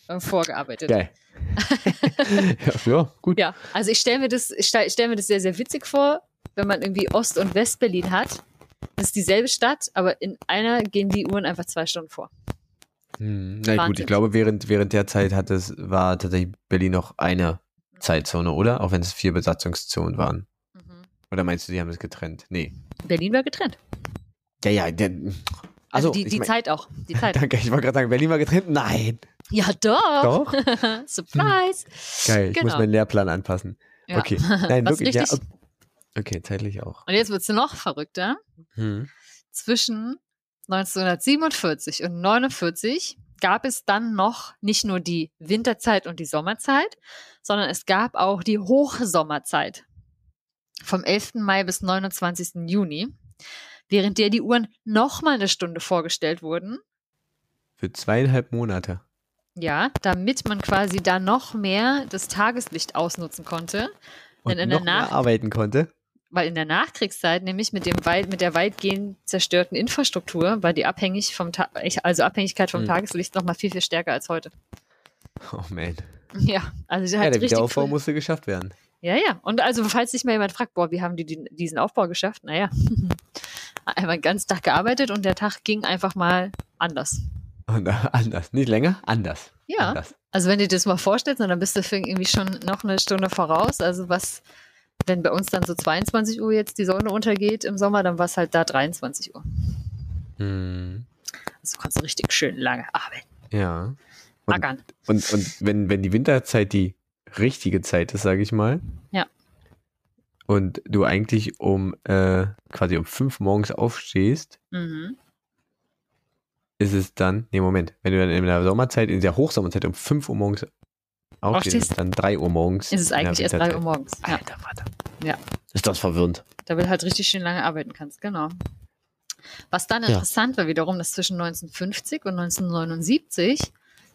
äh, vorgearbeitet. Geil. <laughs> <laughs> ja, ja, gut. Ja, also ich stelle mir das, ich stell, stell mir das sehr, sehr witzig vor, wenn man irgendwie Ost- und West-Berlin hat. Das ist dieselbe Stadt, aber in einer gehen die Uhren einfach zwei Stunden vor. Hm, na gut, Wahnsinn. ich glaube, während, während der Zeit hat es, war tatsächlich Berlin noch eine Zeitzone, oder? Auch wenn es vier Besatzungszonen waren. Oder meinst du, die haben es getrennt? Nee. Berlin war getrennt. Ja, ja, der. Also Achso, die, ich die mein- Zeit auch. Die <laughs> Zeit. Danke, ich wollte gerade sagen, Berlin war getrennt. Nein. Ja, doch. Doch. <laughs> Surprise. Geil, ich muss Genau. meinen Lehrplan anpassen. Ja. Okay. Nein, Was wirklich. Ja, richtig- okay, zeitlich auch. Und jetzt wird's noch verrückter. Hm. zwischen 1947 und 49 gab es dann noch nicht nur die Winterzeit und die Sommerzeit, sondern es gab auch die Hochsommerzeit vom 11. Mai bis 29. Juni, während der die Uhren nochmal eine Stunde vorgestellt wurden. Für zweieinhalb Monate. Ja, damit man quasi da noch mehr das Tageslicht ausnutzen konnte. Und Denn in der noch mehr arbeiten konnte. Weil in der Nachkriegszeit nämlich mit dem weit, mit der weitgehend zerstörten Infrastruktur war die abhängig vom Ta also Abhängigkeit vom Hm. Tageslicht noch mal viel viel stärker als heute. Oh man. Ja, also Ja, der Wiederaufbau früh- musste geschafft werden. Ja, ja. Und also falls sich mal jemand fragt, boah, wie haben die den, diesen Aufbau geschafft? Naja, <laughs> einfach den ganzen Tag gearbeitet und der Tag ging einfach mal anders. Und, äh, anders. Nicht länger, anders. Ja. Anders. Also wenn du dir das mal vorstellst, dann bist du irgendwie schon noch eine Stunde voraus. Also was, wenn bei uns dann so 22 Uhr jetzt die Sonne untergeht im Sommer, dann war es halt da 23 Uhr. Hm. Also kannst du richtig schön lange arbeiten. Ja. Und, Ackern. und, und wenn, wenn die Winterzeit die richtige Zeit ist, sage ich mal. Ja. Und du eigentlich um äh, quasi um fünf morgens aufstehst, Mhm. ist es dann, nee, Moment, wenn du dann in der Sommerzeit, in der Hochsommerzeit um 5 Uhr morgens aufstehst, dann 3 Uhr morgens. Ist es eigentlich erst 3 Uhr morgens. Ja. Alter Vater. Ja. Ist das verwirrend? Da du halt richtig schön lange arbeiten kannst, genau. Was dann Ja. interessant war wiederum, dass zwischen 1950 und 1979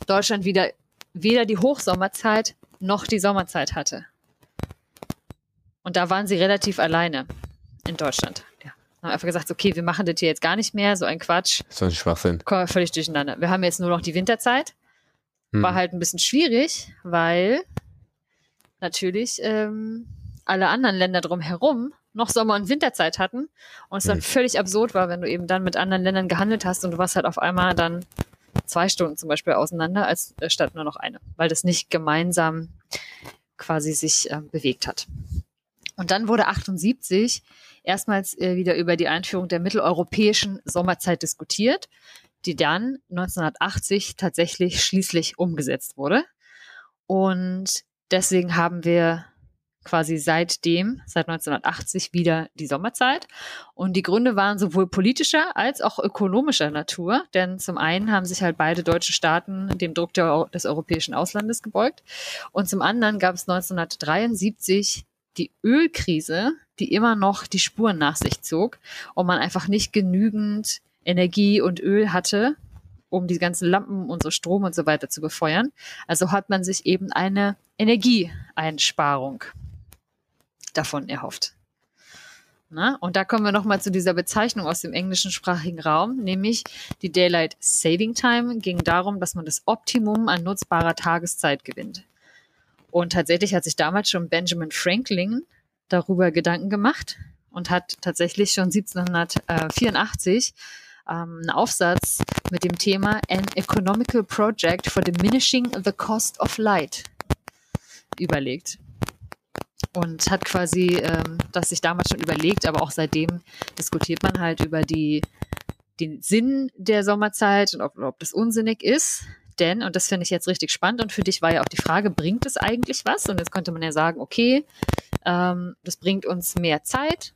Deutschland wieder weder die Hochsommerzeit noch die Sommerzeit hatte. Und da waren sie relativ alleine in Deutschland. Ja. Haben einfach gesagt, okay, wir machen das hier jetzt gar nicht mehr, so ein Quatsch, So ein Schwachsinn. kommen wir völlig durcheinander. Wir haben jetzt nur noch die Winterzeit. Hm. War halt ein bisschen schwierig, weil natürlich ähm, alle anderen Länder drumherum noch Sommer- und Winterzeit hatten und es dann Hm. völlig absurd war, wenn du eben dann mit anderen Ländern gehandelt hast und du warst halt auf einmal dann zwei Stunden zum Beispiel auseinander, als äh, statt nur noch eine, weil das nicht gemeinsam quasi sich ähm, bewegt hat. Und dann wurde 78 erstmals äh, wieder über die Einführung der mitteleuropäischen Sommerzeit diskutiert, die dann 1980 tatsächlich schließlich umgesetzt wurde. Und deswegen haben wir quasi seitdem, seit 1980 wieder die Sommerzeit. Und die Gründe waren sowohl politischer als auch ökonomischer Natur, denn zum einen haben sich halt beide deutsche Staaten dem Druck der, des europäischen Auslandes gebeugt und zum anderen gab es 1973 die Ölkrise, die immer noch die Spuren nach sich zog und man einfach nicht genügend Energie und Öl hatte, um die ganzen Lampen und so Strom und so weiter zu befeuern. Also hat man sich eben eine Energieeinsparung davon erhofft. Na, und da kommen wir nochmal zu dieser Bezeichnung aus dem englischen sprachigen Raum, nämlich die Daylight Saving Time ging darum, dass man das Optimum an nutzbarer Tageszeit gewinnt. Und tatsächlich hat sich damals schon Benjamin Franklin darüber Gedanken gemacht und hat tatsächlich schon 1784 ähm, einen Aufsatz mit dem Thema An Economical Project for Diminishing the Cost of Light überlegt. Und hat quasi ähm, das sich damals schon überlegt, aber auch seitdem diskutiert man halt über die, den Sinn der Sommerzeit und ob, ob das unsinnig ist. Denn, und das finde ich jetzt richtig spannend, und für dich war ja auch die Frage, bringt es eigentlich was? Und jetzt könnte man ja sagen, okay, ähm, das bringt uns mehr Zeit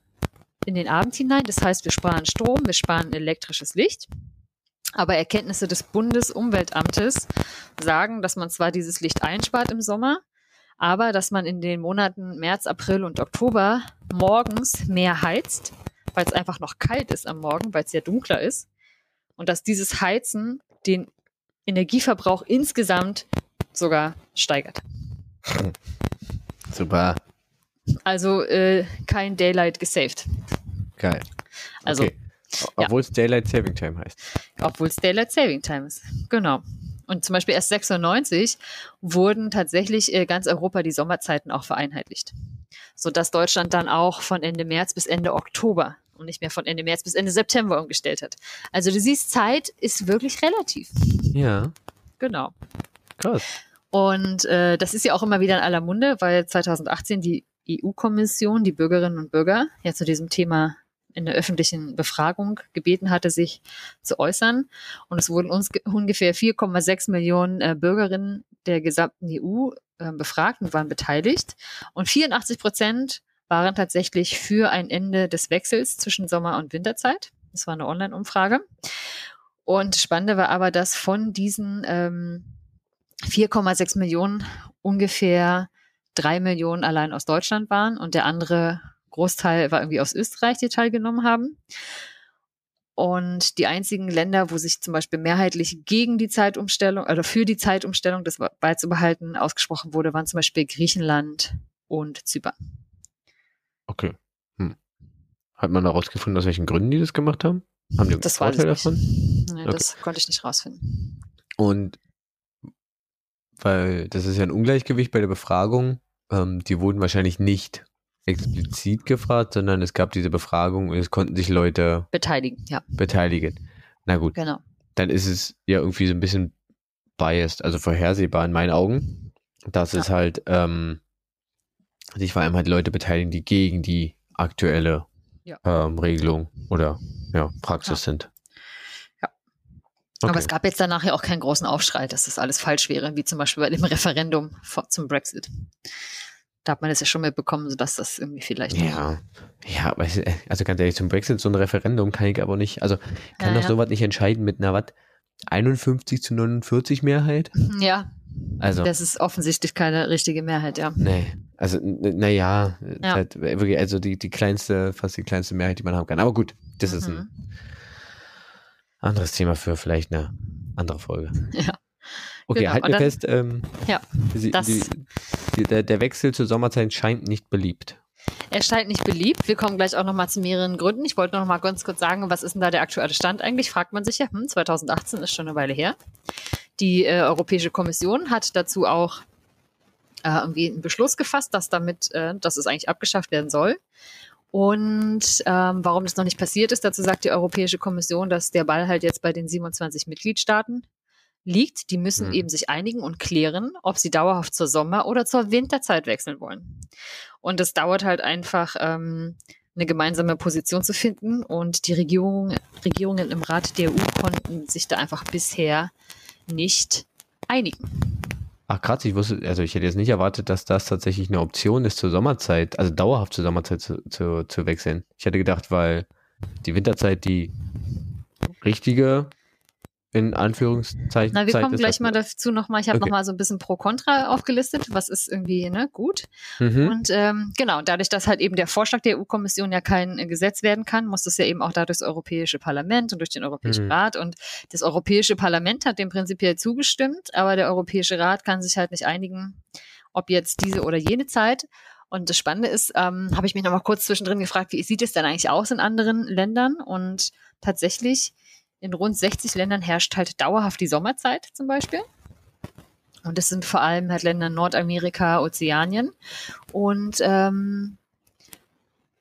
in den Abend hinein. Das heißt, wir sparen Strom, wir sparen elektrisches Licht. Aber Erkenntnisse des Bundesumweltamtes sagen, dass man zwar dieses Licht einspart im Sommer, aber dass man in den Monaten März, April und Oktober morgens mehr heizt, weil es einfach noch kalt ist am Morgen, weil es ja dunkler ist. Und dass dieses Heizen den Energieverbrauch insgesamt sogar steigert. Super. Also äh, kein Daylight gesaved. Geil. Also, okay. Obwohl es Daylight Saving Time heißt. obwohl es Daylight Saving Time ist. Genau. Und zum Beispiel erst 96 wurden tatsächlich äh, ganz Europa die Sommerzeiten auch vereinheitlicht. Sodass Deutschland dann auch von Ende März bis Ende Oktober und nicht mehr von Ende März bis Ende September umgestellt hat. Also du siehst, Zeit ist wirklich relativ. Ja. Genau. Krass. Und äh, das ist ja auch immer wieder in aller Munde, weil 2018 die EU-Kommission die Bürgerinnen und Bürger ja zu diesem Thema in der öffentlichen Befragung gebeten hatte, sich zu äußern. Und es wurden uns ge- ungefähr 4,6 Millionen äh, Bürgerinnen der gesamten EU äh, befragt und waren beteiligt. Und 84 Prozent waren tatsächlich für ein Ende des Wechsels zwischen Sommer- und Winterzeit. Das war eine Online-Umfrage. Und Spannende war aber, dass von diesen ähm, 4,6 Millionen ungefähr drei Millionen allein aus Deutschland waren und der andere Großteil war irgendwie aus Österreich, die teilgenommen haben. Und die einzigen Länder, wo sich zum Beispiel mehrheitlich gegen die Zeitumstellung oder für die Zeitumstellung, das beizubehalten, ausgesprochen wurde, waren zum Beispiel Griechenland und Zypern. Okay. Hm. Hat man herausgefunden, aus welchen Gründen die das gemacht haben? Haben die Das Vorteil davon? Nee, Das konnte ich nicht rausfinden. Und weil das ist ja ein Ungleichgewicht bei der Befragung, ähm, die wurden wahrscheinlich nicht explizit gefragt, sondern es gab diese Befragung und es konnten sich Leute Beteiligen, ja, beteiligen. Na gut, genau. dann ist es ja irgendwie so ein bisschen biased, also vorhersehbar in meinen Augen, dass es halt ähm, sich vor allem halt Leute beteiligen, die gegen die aktuelle Ja. ähm, Regelung oder ja, Praxis Ja. sind. Okay. Aber es gab jetzt danach ja auch keinen großen Aufschrei, dass das alles falsch wäre, wie zum Beispiel bei dem <laughs> Referendum vor, zum Brexit. Da hat man das ja schon mitbekommen, sodass das irgendwie vielleicht. Ja, ja, aber es- also ganz ehrlich, zum Brexit so ein Referendum kann ich aber nicht, also kann Ja, doch ja. sowas nicht entscheiden mit einer was 51 zu 49 Mehrheit? Ja, Also, das ist offensichtlich keine richtige Mehrheit, ja. nee, also naja, Ja. halt also die, die kleinste, fast die kleinste Mehrheit, die man haben kann. Aber gut, das ist ein Mhm. Anderes Thema für vielleicht eine andere Folge. <laughs> Ja. Okay, Genau, halten wir fest, ähm, Ja, sie, das- die, die, der, der Wechsel zur Sommerzeit scheint nicht beliebt. Er scheint nicht beliebt. Wir kommen gleich auch nochmal zu mehreren Gründen. Ich wollte noch mal ganz kurz sagen, was ist denn da der aktuelle Stand eigentlich? Fragt man sich ja. Hm, 2018 ist schon eine Weile her. Die äh, Europäische Kommission hat dazu auch äh, irgendwie einen Beschluss gefasst, dass damit, äh, dass es eigentlich abgeschafft werden soll. Und ähm, warum das noch nicht passiert ist, dazu sagt die Europäische Kommission, dass der Ball halt jetzt bei den 27 Mitgliedstaaten liegt. Die müssen Hm. eben sich einigen und klären, ob sie dauerhaft zur Sommer- oder zur Winterzeit wechseln wollen. Und es dauert halt einfach, ähm, eine gemeinsame Position zu finden. Und die Regierung, Regierungen im Rat der EU konnten sich da einfach bisher nicht einigen. Ach krass, ich wusste, also ich hätte jetzt nicht erwartet, dass das tatsächlich eine Option ist zur Sommerzeit, also dauerhaft zur Sommerzeit zu, zu, zu wechseln. Ich hätte gedacht, weil die Winterzeit die richtige, in Anführungszeichen, Na, wir kommen gleich mal dazu nochmal. Ich habe Okay. noch mal so ein bisschen pro Contra aufgelistet. Was ist irgendwie ne, gut? Mhm. Und ähm, genau, dadurch, dass halt eben der Vorschlag der EU-Kommission ja kein äh, Gesetz werden kann, muss das ja eben auch da durchs Europäische Parlament und durch den Europäischen Mhm. Rat. Und das Europäische Parlament hat dem prinzipiell zugestimmt, aber der Europäische Rat kann sich halt nicht einigen, ob jetzt diese oder jene Zeit. Und das Spannende ist, ähm, habe ich mich noch mal kurz zwischendrin gefragt, wie sieht es denn eigentlich aus in anderen Ländern? Und tatsächlich in rund 60 Ländern herrscht halt dauerhaft die Sommerzeit zum Beispiel. Und das sind vor allem halt Länder Nordamerika, Ozeanien. Und ähm,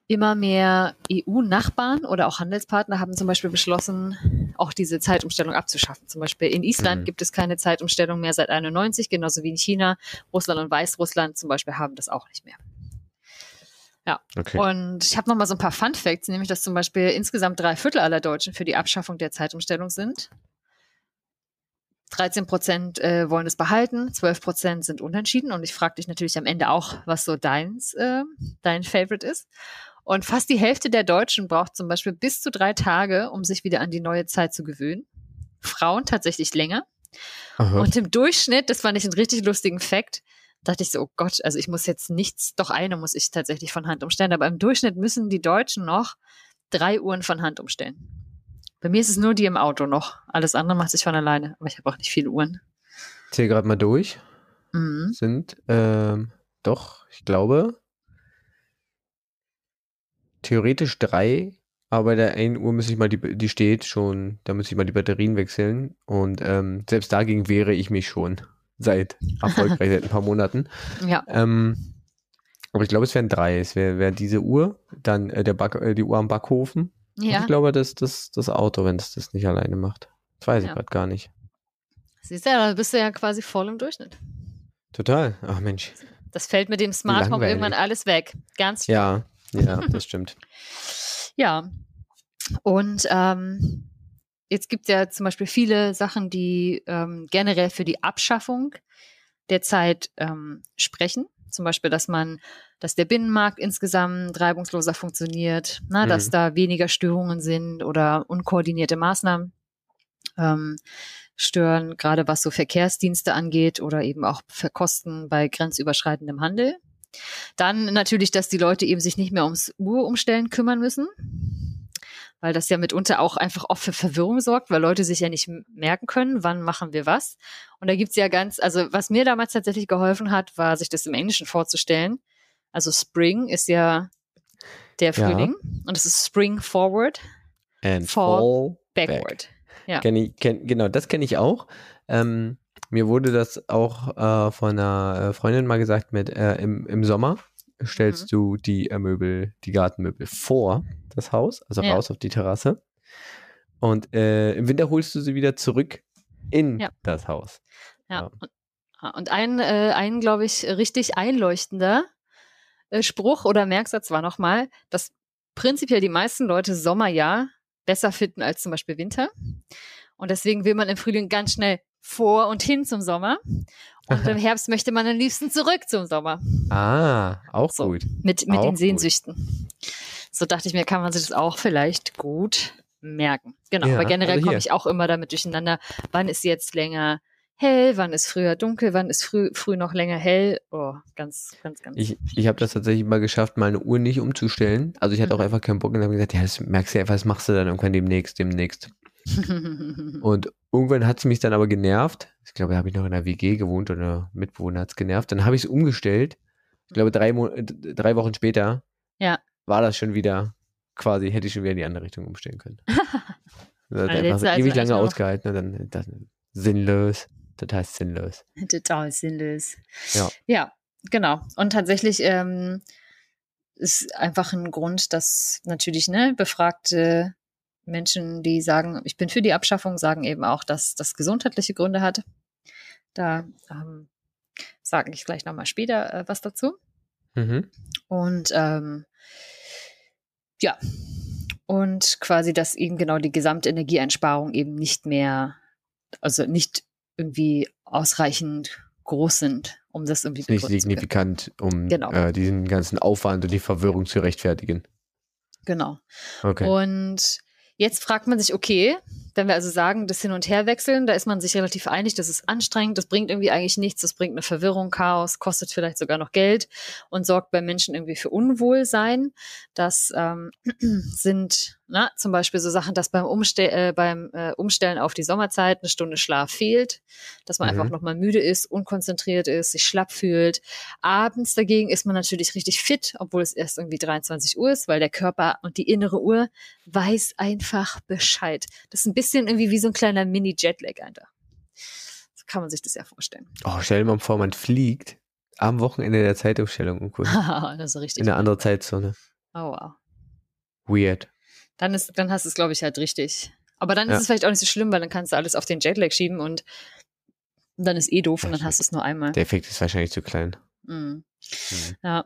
immer mehr EU-Nachbarn oder auch Handelspartner haben zum Beispiel beschlossen, auch diese Zeitumstellung abzuschaffen. Zum Beispiel in Island Mhm. gibt es keine Zeitumstellung mehr seit 91, genauso wie in China. Russland und Weißrussland zum Beispiel haben das auch nicht mehr. Okay. Und ich habe noch mal so ein paar Fun Facts, nämlich dass zum Beispiel insgesamt drei Viertel aller Deutschen für die Abschaffung der Zeitumstellung sind. 13 Prozent äh, wollen es behalten, 12 Prozent sind unentschieden. Und ich frage dich natürlich am Ende auch, was so deins, äh, dein Favorite ist. Und fast die Hälfte der Deutschen braucht zum Beispiel bis zu drei Tage, um sich wieder an die neue Zeit zu gewöhnen. Frauen tatsächlich länger. Aha. Und im Durchschnitt, das fand ich einen richtig lustigen Fakt, dachte ich so, oh Gott, also ich muss jetzt nichts, doch eine muss ich tatsächlich von Hand umstellen, aber im Durchschnitt müssen die Deutschen noch drei Uhren von Hand umstellen. Bei mir ist es nur die im Auto noch. Alles andere macht sich von alleine, aber ich habe auch nicht viele Uhren. zähle gerade mal durch. Mhm. Sind, ähm, doch, ich glaube, theoretisch drei, aber bei der einen Uhr muss ich mal, die, die steht schon, da muss ich mal die Batterien wechseln und ähm, selbst dagegen wehre ich mich schon seit erfolgreich <laughs> seit ein paar Monaten. Ja, Ähm, aber ich glaube, es wären drei. Es wäre wär diese Uhr, dann äh, der Back, äh, die Uhr am Backofen. Und ja. ich glaube, das, das, das Auto, wenn es das nicht alleine macht. Das weiß ich Ja. gerade gar nicht. Siehst du, da bist du ja quasi voll im Durchschnitt. Total. Ach Mensch. Das fällt mit dem Smart Home irgendwann alles weg. Ganz schnell. Ja, ja, <laughs> das stimmt. Ja. Und ähm, jetzt gibt es ja zum Beispiel viele Sachen, die ähm, generell für die Abschaffung der Zeit ähm, sprechen. Zum Beispiel, dass man, dass der Binnenmarkt insgesamt reibungsloser funktioniert, na, dass Mhm. da weniger Störungen sind oder unkoordinierte Maßnahmen ähm, stören, gerade was so Verkehrsdienste angeht oder eben auch für Kosten bei grenzüberschreitendem Handel. Dann natürlich, dass die Leute eben sich nicht mehr ums Uhrumstellen kümmern müssen, weil das ja mitunter auch einfach oft für Verwirrung sorgt, weil Leute sich ja nicht merken können, wann machen wir was. Und da gibt's ja ganz, also was mir damals tatsächlich geholfen hat, war, sich das im Englischen vorzustellen. Also Spring ist ja der Ja. Frühling und es ist Spring Forward, And Fall fall Backward. Ja. Kenn ich, kenn, genau, das kenne ich auch. Ähm, mir wurde das auch äh, von einer äh, Freundin mal gesagt mit äh, im, im Sommer stellst Mhm. du die äh, Möbel, die Gartenmöbel vor das Haus, also Ja. raus auf die Terrasse. Und äh, im Winter holst du sie wieder zurück in Ja. das Haus. Ja. Ja. Und, ah, ein, äh, ein glaube ich, richtig einleuchtender äh, Spruch oder Merksatz war nochmal, dass prinzipiell die meisten Leute Sommerjahr besser finden als zum Beispiel Winter. Und deswegen will man im Frühling ganz schnell vor und hin zum Sommer. Und im Herbst möchte man am liebsten zurück zum Sommer. Ah, auch So, gut. Mit, mit Auch den gut. Sehnsüchten. So dachte ich mir, kann man sich das auch vielleicht gut merken. Genau, Ja, aber generell also komme ich auch immer damit durcheinander. Wann ist jetzt länger hell? Wann ist früher dunkel? Wann ist früh, früh noch länger hell? Oh, ganz, ganz, ganz. Ich, ich habe das tatsächlich mal geschafft, meine Uhr nicht umzustellen. Also ich hatte auch Mhm. einfach keinen Bock und habe gesagt, ja, das merkst du einfach, das machst du dann irgendwann demnächst, demnächst. Und <laughs> irgendwann hat es mich dann aber genervt. Ich glaube, da habe ich noch in der WG gewohnt oder Mitbewohner hat es genervt. Dann habe ich es umgestellt. Ich glaube, drei, Mo drei Wochen später Ja. war das schon wieder quasi, hätte ich schon wieder in die andere Richtung umstellen können. <laughs> Das hat Also einfach so also ewig lange noch- ausgehalten und dann das, sinnlos. Total sinnlos. <laughs> Total sinnlos. Ja. Ja, genau. Und tatsächlich ähm, ist einfach ein Grund, dass natürlich ne, befragte Menschen, die sagen, ich bin für die Abschaffung, sagen eben auch, dass das gesundheitliche Gründe hat. Da ähm, sage ich gleich nochmal später äh, was dazu. Mhm. Und ähm, ja, und quasi, dass eben genau die Gesamtenergieeinsparung eben nicht mehr, also nicht irgendwie ausreichend groß sind, um das irgendwie nicht zu können. signifikant, um Genau. äh, diesen ganzen Aufwand und die Verwirrung zu rechtfertigen. Genau. Okay. Und jetzt fragt man sich, okay, wenn wir also sagen, das Hin- und Herwechseln, da ist man sich relativ einig, das ist anstrengend, das bringt irgendwie eigentlich nichts, das bringt eine Verwirrung, Chaos, kostet vielleicht sogar noch Geld und sorgt bei Menschen irgendwie für Unwohlsein. Das ähm, <clears throat> sind na, zum Beispiel so Sachen, dass beim, Umste äh, beim äh, Umstellen auf die Sommerzeit eine Stunde Schlaf fehlt, dass man Mhm. einfach nochmal müde ist, unkonzentriert ist, sich schlapp fühlt. Abends dagegen ist man natürlich richtig fit, obwohl es erst irgendwie 23 Uhr ist, weil der Körper und die innere Uhr weiß einfach Bescheid. Das ist ein bisschen irgendwie wie so ein kleiner Mini-Jetlag einfach. So kann man sich das ja vorstellen. Oh, stell dir mal vor, man fliegt am Wochenende der Zeitumstellung hin. <laughs> das ist richtig. in eine andere Zeitzone. Oh, wow. Weird. Dann, ist, dann hast du es, glaube ich, halt richtig. Aber dann Ja. ist es vielleicht auch nicht so schlimm, weil dann kannst du alles auf den Jetlag schieben und dann ist eh doof und dann hast du es nur einmal. Der Effekt ist wahrscheinlich zu klein. Mhm. Mhm. Ja,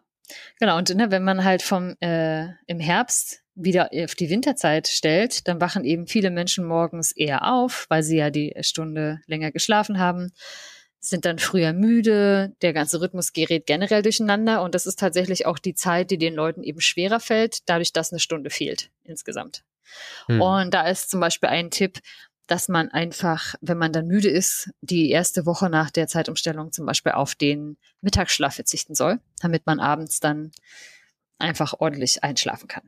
genau. Und ne, wenn man halt vom äh, im Herbst wieder auf die Winterzeit stellt, dann wachen eben viele Menschen morgens eher auf, weil sie ja die Stunde länger geschlafen haben, sind dann früher müde, der ganze Rhythmus gerät generell durcheinander und das ist tatsächlich auch die Zeit, die den Leuten eben schwerer fällt, dadurch, dass eine Stunde fehlt insgesamt. Hm. Und da ist zum Beispiel ein Tipp, dass man einfach, wenn man dann müde ist, die erste Woche nach der Zeitumstellung zum Beispiel auf den Mittagsschlaf verzichten soll, damit man abends dann einfach ordentlich einschlafen kann.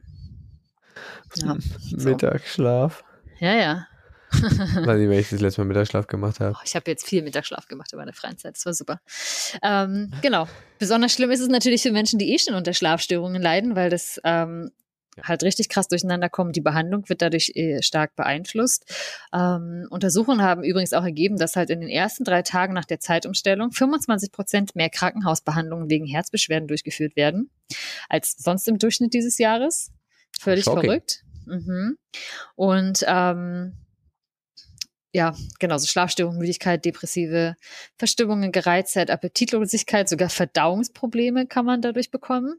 Ja, <laughs> so. Mittagsschlaf. ja. ja. <laughs> Weiß nicht, wenn ich das letzte Mal Mittagsschlaf gemacht habe. Oh, ich habe jetzt viel Mittagsschlaf gemacht in meiner freien Zeit. Das war super. Ähm, genau. Besonders schlimm ist es natürlich für Menschen, die eh schon unter Schlafstörungen leiden, weil das ähm, halt richtig krass durcheinander kommt. Die Behandlung wird dadurch äh, stark beeinflusst. Ähm, Untersuchungen haben übrigens auch ergeben, dass halt in den ersten drei Tagen nach der Zeitumstellung 25 Prozent mehr Krankenhausbehandlungen wegen Herzbeschwerden durchgeführt werden als sonst im Durchschnitt dieses Jahres. Völlig Shocking. verrückt. Mhm. Und ähm, ja, genau, so Schlafstörungen, Müdigkeit, depressive Verstimmungen, Gereiztheit, Appetitlosigkeit, sogar Verdauungsprobleme kann man dadurch bekommen.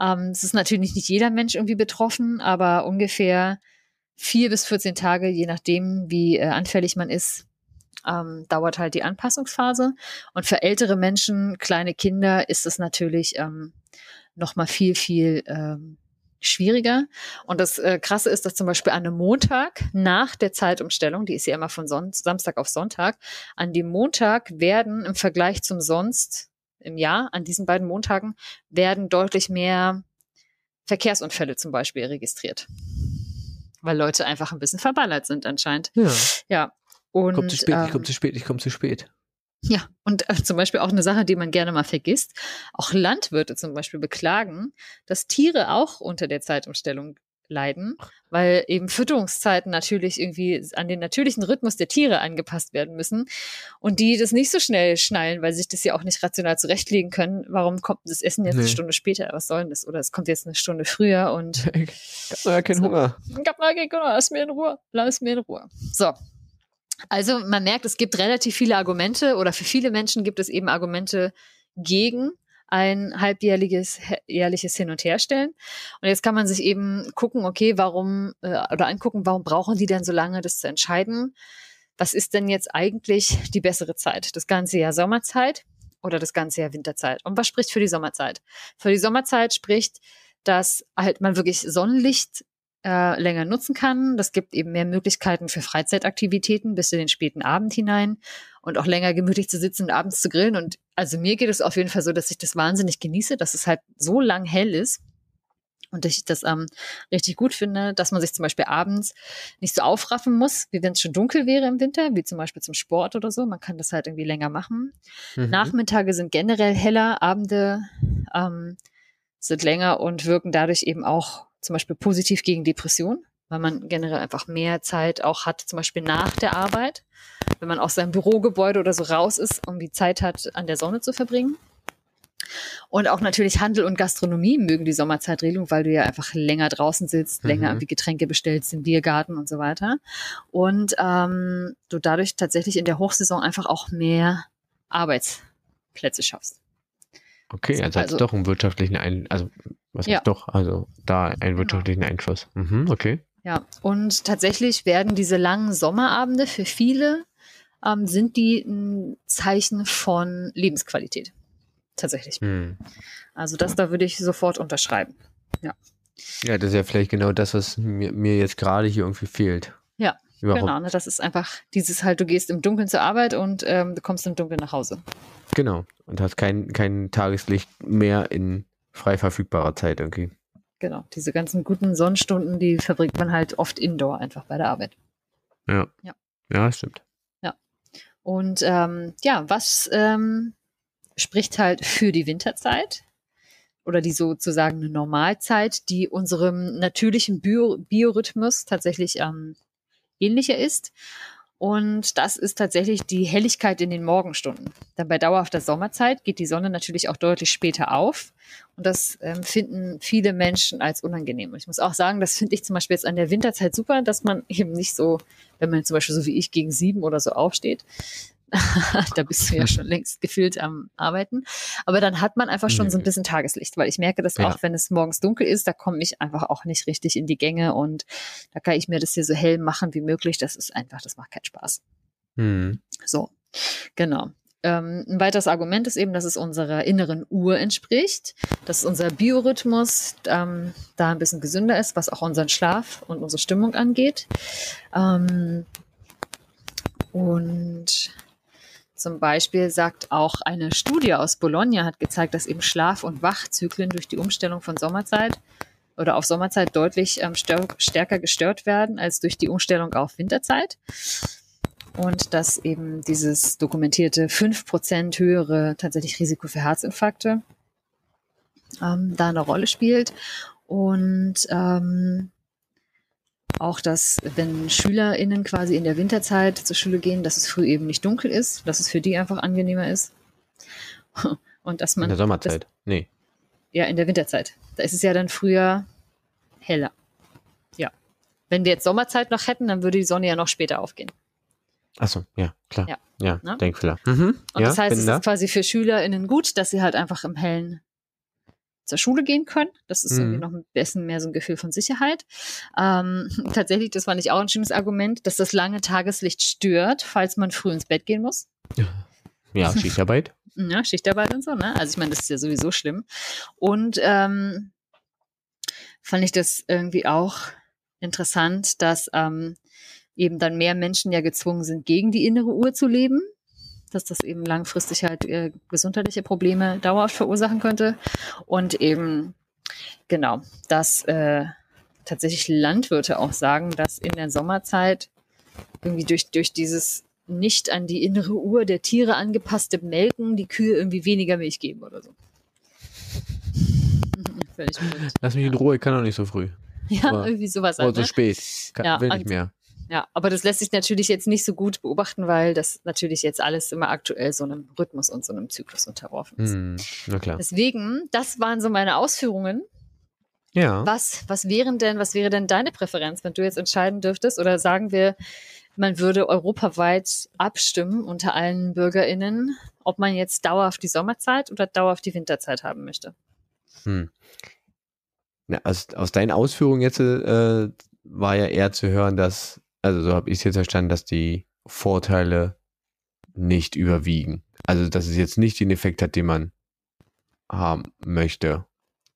Ähm, es ist natürlich nicht jeder Mensch irgendwie betroffen, aber ungefähr vier bis 14 Tage, je nachdem, wie äh, anfällig man ist, ähm, dauert halt die Anpassungsphase. Und für ältere Menschen, kleine Kinder, ist es natürlich ähm, noch mal viel, viel ähm, schwieriger. Und das äh, Krasse ist, dass zum Beispiel an einem Montag nach der Zeitumstellung, die ist ja immer von Son Samstag auf Sonntag, an dem Montag werden im Vergleich zum sonst im Jahr, an diesen beiden Montagen, werden deutlich mehr Verkehrsunfälle zum Beispiel registriert. Weil Leute einfach ein bisschen verballert sind anscheinend. Ja. Ja. Und, Komm zu spät, ähm, ich komm zu spät, ich komm zu spät. Ja, und äh, zum Beispiel auch eine Sache, die man gerne mal vergisst. Auch Landwirte zum Beispiel beklagen, dass Tiere auch unter der Zeitumstellung leiden, weil eben Fütterungszeiten natürlich irgendwie an den natürlichen Rhythmus der Tiere angepasst werden müssen und die das nicht so schnell schnallen, weil sie sich das ja auch nicht rational zurechtlegen können. Warum kommt das Essen jetzt eine Nee. Stunde später? Was soll denn das? Oder es kommt jetzt eine Stunde früher und <laughs> Ich hab ja keinen So. Hunger. ich hab mal genau, lass mir in Ruhe, lass mir in Ruhe. So. Also man merkt, es gibt relativ viele Argumente oder für viele Menschen gibt es eben Argumente gegen ein halbjährliches jährliches Hin- und Herstellen. Und jetzt kann man sich eben gucken, okay, warum äh, oder angucken, warum brauchen die denn so lange, das zu entscheiden? Was ist denn jetzt eigentlich die bessere Zeit? Das ganze Jahr Sommerzeit oder das ganze Jahr Winterzeit? Und was spricht für die Sommerzeit? Für die Sommerzeit spricht, dass halt man wirklich Sonnenlicht äh, länger nutzen kann. Das gibt eben mehr Möglichkeiten für Freizeitaktivitäten bis in den späten Abend hinein und auch länger gemütlich zu sitzen und abends zu grillen. Und also mir geht es auf jeden Fall so, dass ich das wahnsinnig genieße, dass es halt so lang hell ist. Und ich das ähm, richtig gut finde, dass man sich zum Beispiel abends nicht so aufraffen muss, wie wenn es schon dunkel wäre im Winter, wie zum Beispiel zum Sport oder so. Man kann das halt irgendwie länger machen. Mhm. Nachmittage sind generell heller, Abende ähm, sind länger und wirken dadurch eben auch zum Beispiel positiv gegen Depression, weil man generell einfach mehr Zeit auch hat, zum Beispiel nach der Arbeit, wenn man aus seinem Bürogebäude oder so raus ist, irgendwie Zeit hat, an der Sonne zu verbringen. Und auch natürlich Handel und Gastronomie mögen die Sommerzeitregelung, weil du ja einfach länger draußen sitzt, mhm. länger irgendwie Getränke bestellst im Biergarten und so weiter. Und ähm, du dadurch tatsächlich in der Hochsaison einfach auch mehr Arbeitsplätze schaffst. Okay, also, also hat doch einen wirtschaftlichen Ein also was ja. doch, also da einen genau. wirtschaftlichen genau. Einfluss. Mhm, okay. Ja, und tatsächlich werden diese langen Sommerabende für viele ähm, sind die ein Zeichen von Lebensqualität. Tatsächlich. Hm. Also das da würde ich sofort unterschreiben. Ja. Ja, das ist ja vielleicht genau das, was mir, mir jetzt gerade hier irgendwie fehlt. Ja, Überhaupt. genau. Ne, das ist einfach dieses halt, du gehst im Dunkeln zur Arbeit und ähm, du kommst im Dunkeln nach Hause. Genau. Und hast kein, kein Tageslicht mehr in frei verfügbarer Zeit irgendwie. Genau, diese ganzen guten Sonnenstunden, die verbringt man halt oft indoor einfach bei der Arbeit. Ja. Ja, ja stimmt. Ja. Und ähm, ja, was ähm, spricht halt für die Winterzeit? Oder die sozusagen eine Normalzeit, die unserem natürlichen Bio Biorhythmus tatsächlich ähm, ähnlicher ist. Und das ist tatsächlich die Helligkeit in den Morgenstunden. Denn bei dauerhafter Sommerzeit geht die Sonne natürlich auch deutlich später auf. Und das ähm, finden viele Menschen als unangenehm. Und ich muss auch sagen, das finde ich zum Beispiel jetzt an der Winterzeit super, dass man eben nicht so, wenn man zum Beispiel so wie ich gegen sieben oder so aufsteht, <laughs> da bist du ja schon längst gefühlt am Arbeiten. Aber dann hat man einfach schon so ein bisschen Tageslicht, weil ich merke das ja. auch, wenn es morgens dunkel ist, da komme ich einfach auch nicht richtig in die Gänge und da kann ich mir das hier so hell machen wie möglich. Das ist einfach, das macht keinen Spaß. Mhm. So, genau. Ähm, ein weiteres Argument ist eben, dass es unserer inneren Uhr entspricht, dass unser Biorhythmus ähm, da ein bisschen gesünder ist, was auch unseren Schlaf und unsere Stimmung angeht. Ähm, und zum Beispiel sagt auch eine Studie aus Bologna hat gezeigt, dass eben Schlaf- und Wachzyklen durch die Umstellung von Sommerzeit oder auf Sommerzeit deutlich ähm, stärker gestört werden als durch die Umstellung auf Winterzeit. Und dass eben dieses dokumentierte 5% höhere tatsächlich Risiko für Herzinfarkte ähm, da eine Rolle spielt. Und ähm, auch, dass wenn SchülerInnen quasi in der Winterzeit zur Schule gehen, dass es früh eben nicht dunkel ist, dass es für die einfach angenehmer ist. <laughs> Und dass man. In der Sommerzeit? Das, nee. Ja, in der Winterzeit. Da ist es ja dann früher heller. Ja. Wenn wir jetzt Sommerzeit noch hätten, dann würde die Sonne ja noch später aufgehen. Achso, ja, klar. Ja, ja ne? Denkfehler. Mhm. Und ja, das heißt, es da. ist quasi für SchülerInnen gut, dass sie halt einfach im Hellen zur Schule gehen können. Das ist mhm. irgendwie noch ein bisschen mehr so ein Gefühl von Sicherheit. Ähm, <laughs> tatsächlich, das fand ich auch ein schönes Argument, dass das lange Tageslicht stört, falls man früh ins Bett gehen muss. <laughs> Ja, Schichtarbeit. <laughs> ja, Schichtarbeit und so, ne? Also ich meine, das ist ja sowieso schlimm. Und ähm, fand ich das irgendwie auch interessant, dass ähm, eben dann mehr Menschen ja gezwungen sind, gegen die innere Uhr zu leben dass das eben langfristig halt äh, gesundheitliche Probleme dauerhaft verursachen könnte. Und eben, genau, dass äh, tatsächlich Landwirte auch sagen, dass in der Sommerzeit irgendwie durch, durch dieses nicht an die innere Uhr der Tiere angepasste Melken die Kühe irgendwie weniger Milch geben oder so. <laughs> Lass mich in Ruhe, ich kann doch nicht so früh. Ja, Aber, irgendwie sowas. Oder so ne? spät. Kann, ja, will nicht mehr. Ja, aber das lässt sich natürlich jetzt nicht so gut beobachten, weil das natürlich jetzt alles immer aktuell so einem Rhythmus und so einem Zyklus unterworfen ist. Hm, na klar. Deswegen, das waren so meine Ausführungen. Ja. Was, was wären denn, was wäre denn deine Präferenz, wenn du jetzt entscheiden dürftest? Oder sagen wir, man würde europaweit abstimmen unter allen BürgerInnen, ob man jetzt dauerhaft die Sommerzeit oder dauerhaft die Winterzeit haben möchte. Hm. Na, aus, aus deinen Ausführungen jetzt äh, war ja eher zu hören, dass, also so habe ich es jetzt verstanden, dass die Vorteile nicht überwiegen. Also dass es jetzt nicht den Effekt hat, den man haben möchte,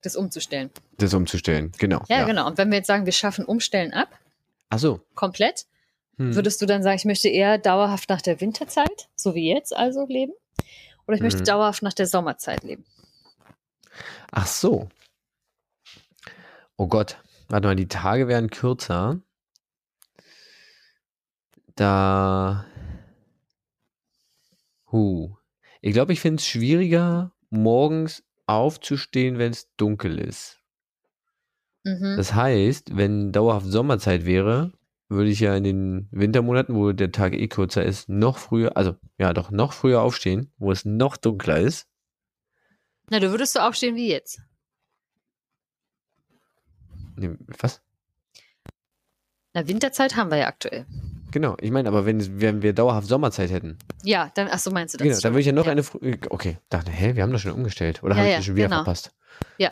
Das umzustellen. das umzustellen. Genau. Ja, genau. Und wenn wir jetzt sagen, wir schaffen Umstellen ab, Ach so. komplett, Hm. würdest du dann sagen, ich möchte eher dauerhaft nach der Winterzeit, so wie jetzt also leben? Oder ich möchte Mhm. dauerhaft nach der Sommerzeit leben? Ach so. Oh Gott. Warte mal, die Tage werden kürzer. Da. Huh. Ich glaube, ich finde es schwieriger, morgens aufzustehen, wenn es dunkel ist. Mhm. Das heißt, wenn dauerhaft Sommerzeit wäre, würde ich ja in den Wintermonaten, wo der Tag eh kürzer ist, noch früher, also ja, doch noch früher aufstehen, wo es noch dunkler ist. Na, du würdest so aufstehen wie jetzt. Nee, was? Na, Winterzeit haben wir ja aktuell. Genau, ich meine, aber wenn, wenn wir dauerhaft Sommerzeit hätten, Ja, dann, ach so meinst du das? genau, dann würde ich ja noch Ja. eine, frü- okay, dachte, hä, wir haben das schon umgestellt. Oder Ja, habe ich das schon wieder genau. verpasst? Ja.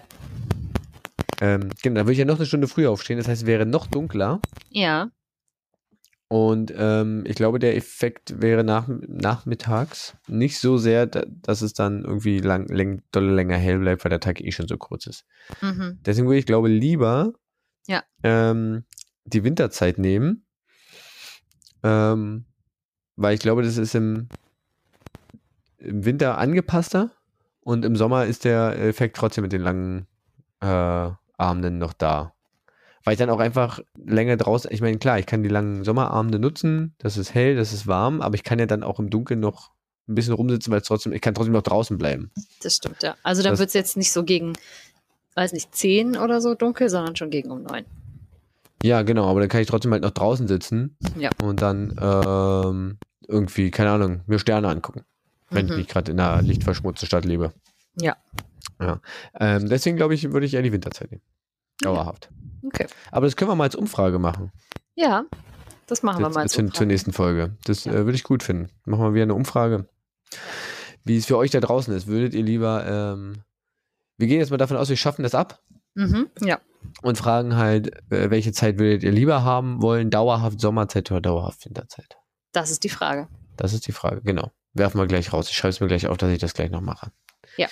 Ähm, genau, dann würde ich ja noch eine Stunde früher aufstehen, das heißt, es wäre noch dunkler. Ja, Und ähm, ich glaube, der Effekt wäre nach, nachmittags nicht so sehr, da, dass es dann irgendwie lang, läng, doll länger hell bleibt, weil der Tag eh schon so kurz ist. mhm. Deswegen würde ich, glaube lieber Ja. ähm, die Winterzeit nehmen, ähm, weil ich glaube, das ist im, im Winter angepasster und im Sommer ist der Effekt trotzdem mit den langen äh, Abenden noch da. Weil ich dann auch einfach länger draußen, ich meine, klar, ich kann die langen Sommerabende nutzen, das ist hell, das ist warm, aber ich kann ja dann auch im Dunkeln noch ein bisschen rumsitzen, weil es trotzdem, ich kann trotzdem noch draußen bleiben. das stimmt, ja. Also dann wird es jetzt nicht so gegen, weiß nicht, 10 oder so dunkel, sondern schon gegen um 9. Ja, genau, aber dann kann ich trotzdem halt noch draußen sitzen Ja. und dann ähm, irgendwie, keine Ahnung, mir Sterne angucken, wenn ich Mhm. nicht gerade in einer lichtverschmutzten Stadt lebe. Ja. Ja. Ähm, deswegen glaube ich, würde ich eher die Winterzeit nehmen. Dauerhaft. Okay. Aber das können wir mal als Umfrage machen. Ja, das machen wir Das, mal. als zur, zur Umfrage. nächsten Folge. Das Ja. äh, würde ich gut finden. Machen wir wieder eine Umfrage. Wie es für euch da draußen ist. Würdet ihr lieber, ähm, wir gehen jetzt mal davon aus, wir schaffen das ab Mhm. Ja, und fragen halt, äh, welche Zeit würdet ihr lieber haben wollen? Dauerhaft Sommerzeit oder dauerhaft Winterzeit? das ist die Frage. Das ist die Frage, genau. Werfen wir gleich raus. Ich schreibe es mir gleich auf, dass ich das gleich noch mache. Ja.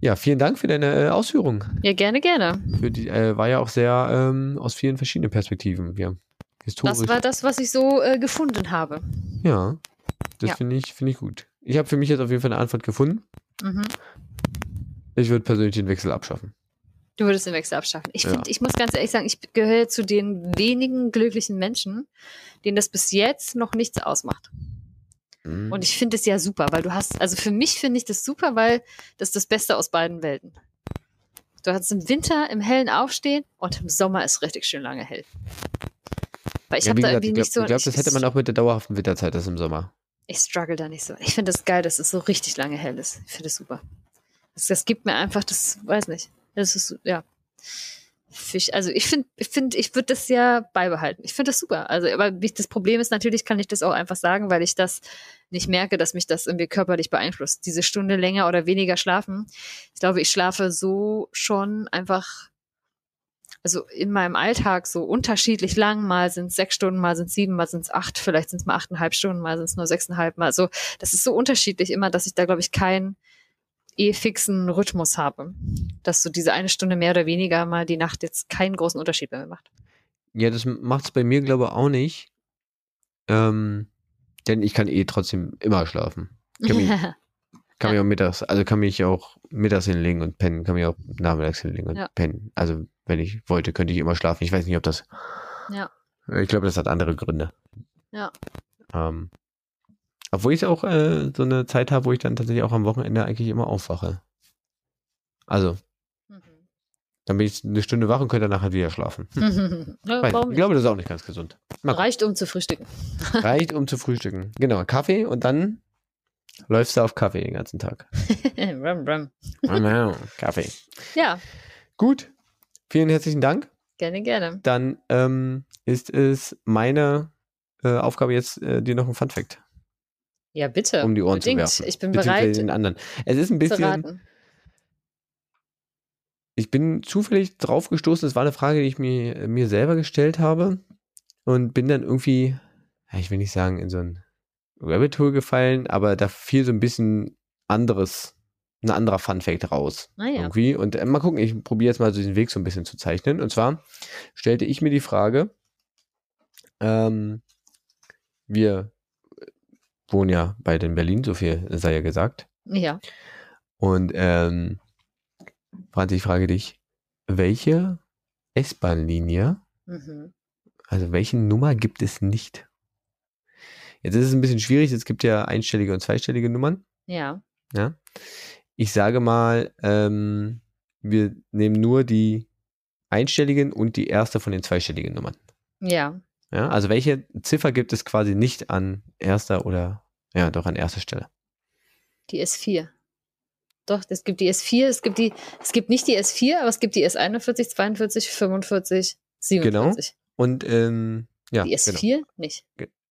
Ja, vielen Dank für deine äh, Ausführung. Ja, gerne, gerne. Die, äh, war ja auch sehr ähm, aus vielen verschiedenen Perspektiven. Wir historisch. Das war das, was ich so äh, gefunden habe. ja, das Ja. finde ich, finde ich gut. Ich habe für mich jetzt auf jeden Fall eine Antwort gefunden. Mhm. Ich würde persönlich den Wechsel abschaffen. Du würdest den Wechsel abschaffen. Ich Ja. finde, ich muss ganz ehrlich sagen, ich gehöre zu den wenigen glücklichen Menschen, denen das bis jetzt noch nichts ausmacht. Mhm. Und ich finde es ja super, weil du hast, also für mich finde ich das super, weil das ist das Beste aus beiden Welten. Du hast im Winter im Hellen aufstehen und im Sommer ist richtig schön lange hell. Weil ich ja, habe da irgendwie ich glaube, nicht so. glaub, das hätte man auch mit der dauerhaften Winterzeit, das im Sommer. Ich struggle da nicht so. Ich finde das geil, dass es so richtig lange hell ist. Ich finde es super. Das, das gibt mir einfach, das weiß nicht. Das ist, ja. Fisch, also ich finde, ich finde, ich würde das ja beibehalten. Ich finde das super. Also, aber das Problem ist natürlich, kann ich das auch einfach sagen, weil ich das nicht merke, dass mich das irgendwie körperlich beeinflusst. Diese Stunde länger oder weniger schlafen. Ich glaube, ich schlafe so schon einfach, also in meinem Alltag so unterschiedlich lang. Mal sind es sechs Stunden, mal sind es sieben, mal sind es acht, vielleicht sind es mal achteinhalb Stunden, mal sind es nur sechseinhalb, mal so. Das ist so unterschiedlich immer, dass ich da, glaube ich, keinen eh fixen Rhythmus habe. Dass so diese eine Stunde mehr oder weniger mal die Nacht jetzt keinen großen Unterschied bei mir macht. Ja, das macht es bei mir, glaube ich, auch nicht. Ähm, denn ich kann eh trotzdem immer schlafen. Kann mich, <laughs> kann mich auch mittags, also kann mich auch mittags hinlegen und pennen, kann mich auch nachmittags hinlegen und Ja. pennen. Also wenn ich wollte, könnte ich immer schlafen. Ich weiß nicht, ob das. Ja. Ich glaube, das hat andere Gründe. Ja. Ähm, obwohl ich auch äh, so eine Zeit habe, wo ich dann tatsächlich auch am Wochenende eigentlich immer aufwache. Also, Mhm. dann bin ich eine Stunde wach und könnte danach halt wieder schlafen. <laughs> Hm. ja, ich nicht? glaube, das ist auch nicht ganz gesund. Mal gucken. Reicht, um zu frühstücken. <laughs> Reicht, um zu frühstücken. Genau, Kaffee und dann läufst du auf Kaffee den ganzen Tag. <laughs> rum, rum. Genau, Kaffee. Ja, Gut, vielen herzlichen Dank. gerne, gerne. Dann ähm, ist es meine äh, Aufgabe jetzt, äh, dir noch ein Funfact Ja, bitte. um die Ohren Unbedingt. zu werfen. Ich bin bereit den anderen. Es ist ein bisschen, ich bin zufällig drauf gestoßen, es war eine Frage, die ich mir, mir selber gestellt habe und bin dann irgendwie, ja, ich will nicht sagen, in so ein Rabbit Hole gefallen, aber da fiel so ein bisschen anderes, ein anderer Funfact raus. Naja. Irgendwie. Und äh, mal gucken, ich probiere jetzt mal so diesen Weg so ein bisschen zu zeichnen. Und zwar stellte ich mir die Frage, ähm, wir wohnen ja beide in Berlin, so viel sei ja gesagt. Ja. Und ähm, Franzi, ich frage dich, welche S-Bahn-Linie, Mhm. also welche Nummer gibt es nicht? Jetzt ist es ein bisschen schwierig, es gibt ja einstellige und zweistellige Nummern. Ja. Ja. Ich sage mal, ähm, wir nehmen nur die einstelligen und die erste von den zweistelligen Nummern. Ja. Ja, also welche Ziffer gibt es quasi nicht an erster oder ja, doch an erster Stelle? Die S4. Doch, es gibt die S4, es gibt die, es gibt nicht die S4, aber es gibt die S41, 42, 45, 47. Und ähm, ja, Die genau. S4 nicht.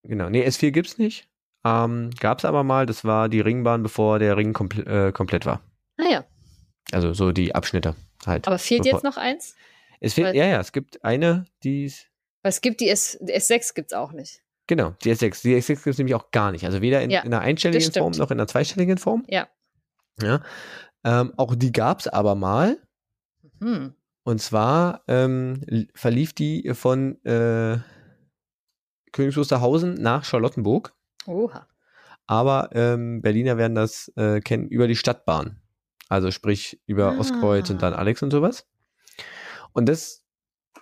Genau. Nee, S4 gibt's nicht. Ähm, gab's aber mal, das war die Ringbahn, bevor der Ring komple äh, komplett war. Naja, Also so die Abschnitte halt. aber fehlt Bevor- jetzt noch eins? Es fehlt, weil- ja, ja, es gibt eine, die Weil es gibt die, S, die S6 gibt es auch nicht. Genau, die S6. Die S6 gibt es nämlich auch gar nicht. Also weder in, Ja, in einer einstelligen. Form noch in einer zweistelligen Form. Ja. Ja. Ähm, auch die gab's aber mal. Hm. Und zwar ähm, verlief die von äh, Königs Wusterhausen nach Charlottenburg. Oha. Aber ähm, Berliner werden das äh, kennen über die Stadtbahn. Also sprich über Ah. Ostkreuz und dann Alex und sowas. Und das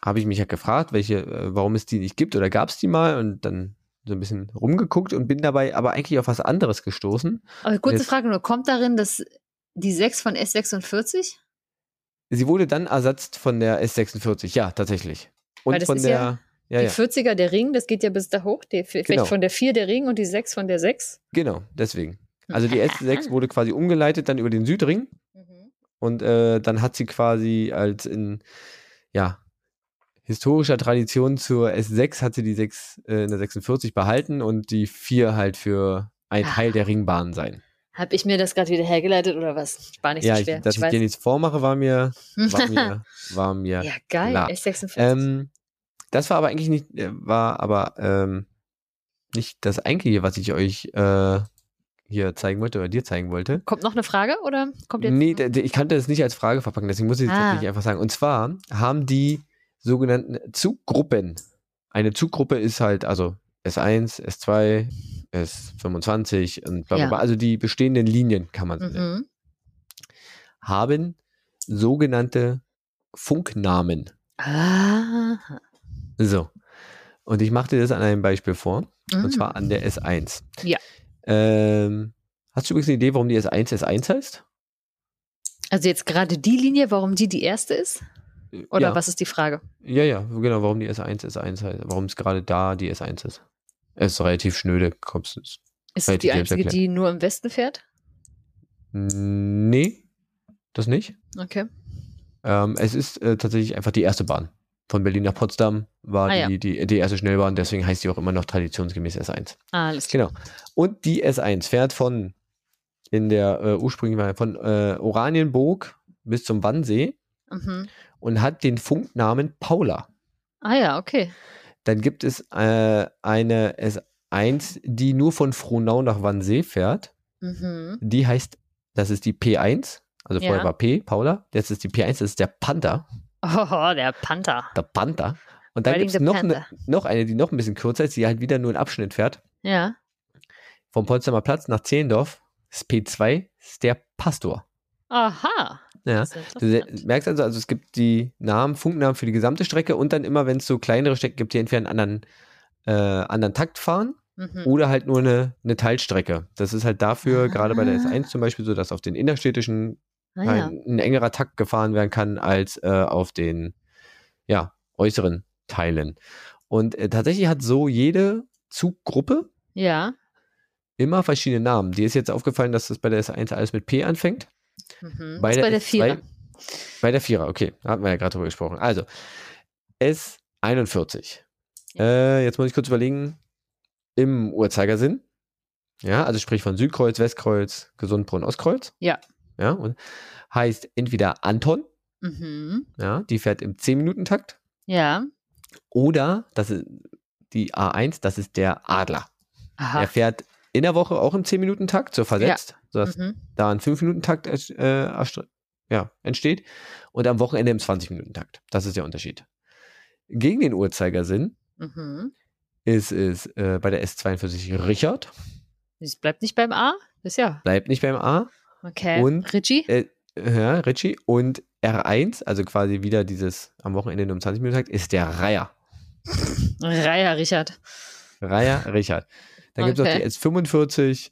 habe ich mich ja gefragt, welche, äh, warum es die nicht gibt oder gab es die mal und dann so ein bisschen rumgeguckt und bin dabei aber eigentlich auf was anderes gestoßen. Aber kurze Jetzt- Frage nur, kommt darin das, die 6 von S46? Sie wurde dann ersetzt von der S46, ja, tatsächlich. Und von der, ja ja, die ja, 40er der Ring, das geht ja bis da hoch. Die, vielleicht Genau. von der 4 der Ring und die 6 von der 6. genau, deswegen. Also die S6 wurde quasi umgeleitet dann über den Südring Mhm. Und äh, dann hat sie quasi als in, ja, historischer Tradition zur S6 hat sie die 6 äh, in der 46 behalten und die 4 halt für ein Ah. Teil der Ringbahn sein. Habe ich mir das gerade wieder hergeleitet oder was? War nicht ja, so ich, schwer. dass ich, dir nichts vormache, war mir, war mir, <laughs> war mir. ja, geil. klar. S46. Ähm, das war aber eigentlich nicht, äh, war aber ähm, nicht das eigentliche, was ich euch äh, hier zeigen wollte oder dir zeigen wollte. kommt noch eine Frage oder kommt jetzt? Nee, ich kannte das nicht als Frage verpacken, deswegen muss ich es Ah. tatsächlich einfach sagen. Und zwar haben die sogenannten Zuggruppen. Eine Zuggruppe ist halt, also S1, S2, S25 und bla, bla, Ja. bla. also die bestehenden Linien, kann man nennen, mhm. haben sogenannte Funknamen. Ah. So. Und ich mache dir das an einem Beispiel vor, und Mhm. zwar an der S1. Ja. Ähm, hast du übrigens eine Idee, warum die S1 S1 heißt? Also jetzt gerade die Linie, warum die die erste ist? Oder ja. was ist die Frage? Ja, ja, genau, warum die S1 S1 heißt, warum es gerade da die S1 ist. Es ist relativ schnöde, kommst du. Ist es die einzige, die nur im Westen fährt? Nee, das nicht. Okay. Ähm, es ist äh, tatsächlich einfach die erste Bahn. Von Berlin nach Potsdam war Ah, ja. die, die, die erste Schnellbahn, deswegen heißt die auch immer noch traditionsgemäß S1. Ah, alles klar. Genau. Und die S1 fährt von in der äh, ursprünglichen von äh, Oranienburg bis zum Wannsee Mhm. Und hat den Funknamen Paula. Ah ja, okay. Dann gibt es äh, eine S1, die nur von Frohnau nach Wannsee fährt. Mhm. Die heißt, das ist die P1. Also vorher Ja. war P, Paula. Jetzt ist die P1, das ist der Panther. Oh, der Panther. Der Panther. Und dann gibt es noch, eine, Panther. noch eine, die noch ein bisschen kürzer ist, die halt wieder nur einen Abschnitt fährt. Ja. Vom Potsdamer Platz nach Zehlendorf. Das ist P2, ist der Pastor. Aha. Ja. Du merkst also, also es gibt die Namen, Funknamen für die gesamte Strecke und dann immer, wenn es so kleinere Strecken gibt, die entweder einen anderen, äh, anderen Takt fahren Mhm. oder halt nur eine, eine Teilstrecke. Das ist halt dafür, Ah. gerade bei der S1 zum Beispiel, so dass auf den innerstädtischen Ah, ja. ein, ein engerer Takt gefahren werden kann als äh, auf den ja, äußeren Teilen. Und äh, tatsächlich hat so jede Zuggruppe ja. immer verschiedene Namen. Dir ist jetzt aufgefallen, dass das bei der S1 alles mit P anfängt. Mhm. Bei der bei der S2 Vierer. Bei der Vierer, okay. Da hatten wir ja gerade drüber gesprochen. Also, S41. Äh, jetzt muss ich kurz überlegen. im Uhrzeigersinn. Ja, also sprich von Südkreuz, Westkreuz, Gesundbrunnen, Ostkreuz. Ja. Ja, und heißt entweder Anton, Mhm. ja, die fährt im 10-Minuten-Takt, Ja. oder das ist die A1, das ist der Adler. Aha. Er fährt in der Woche auch im 10-Minuten-Takt, so versetzt, sodass Mhm. da ein 5-Minuten-Takt äh, ja, entsteht und am Wochenende im 20-Minuten-Takt. Das ist der Unterschied. Gegen den Uhrzeigersinn Mhm. ist es äh, bei der S42 Richard, Es bleibt nicht beim A? Ist ja. bleibt nicht beim A, Okay. Und- Richie? äh, ja, Richie und R1, also quasi wieder dieses am Wochenende nur im 20-Minuten-Takt, ist der Reiher. Reiher Richard. Reiher Richard. Dann gibt es Okay. die S45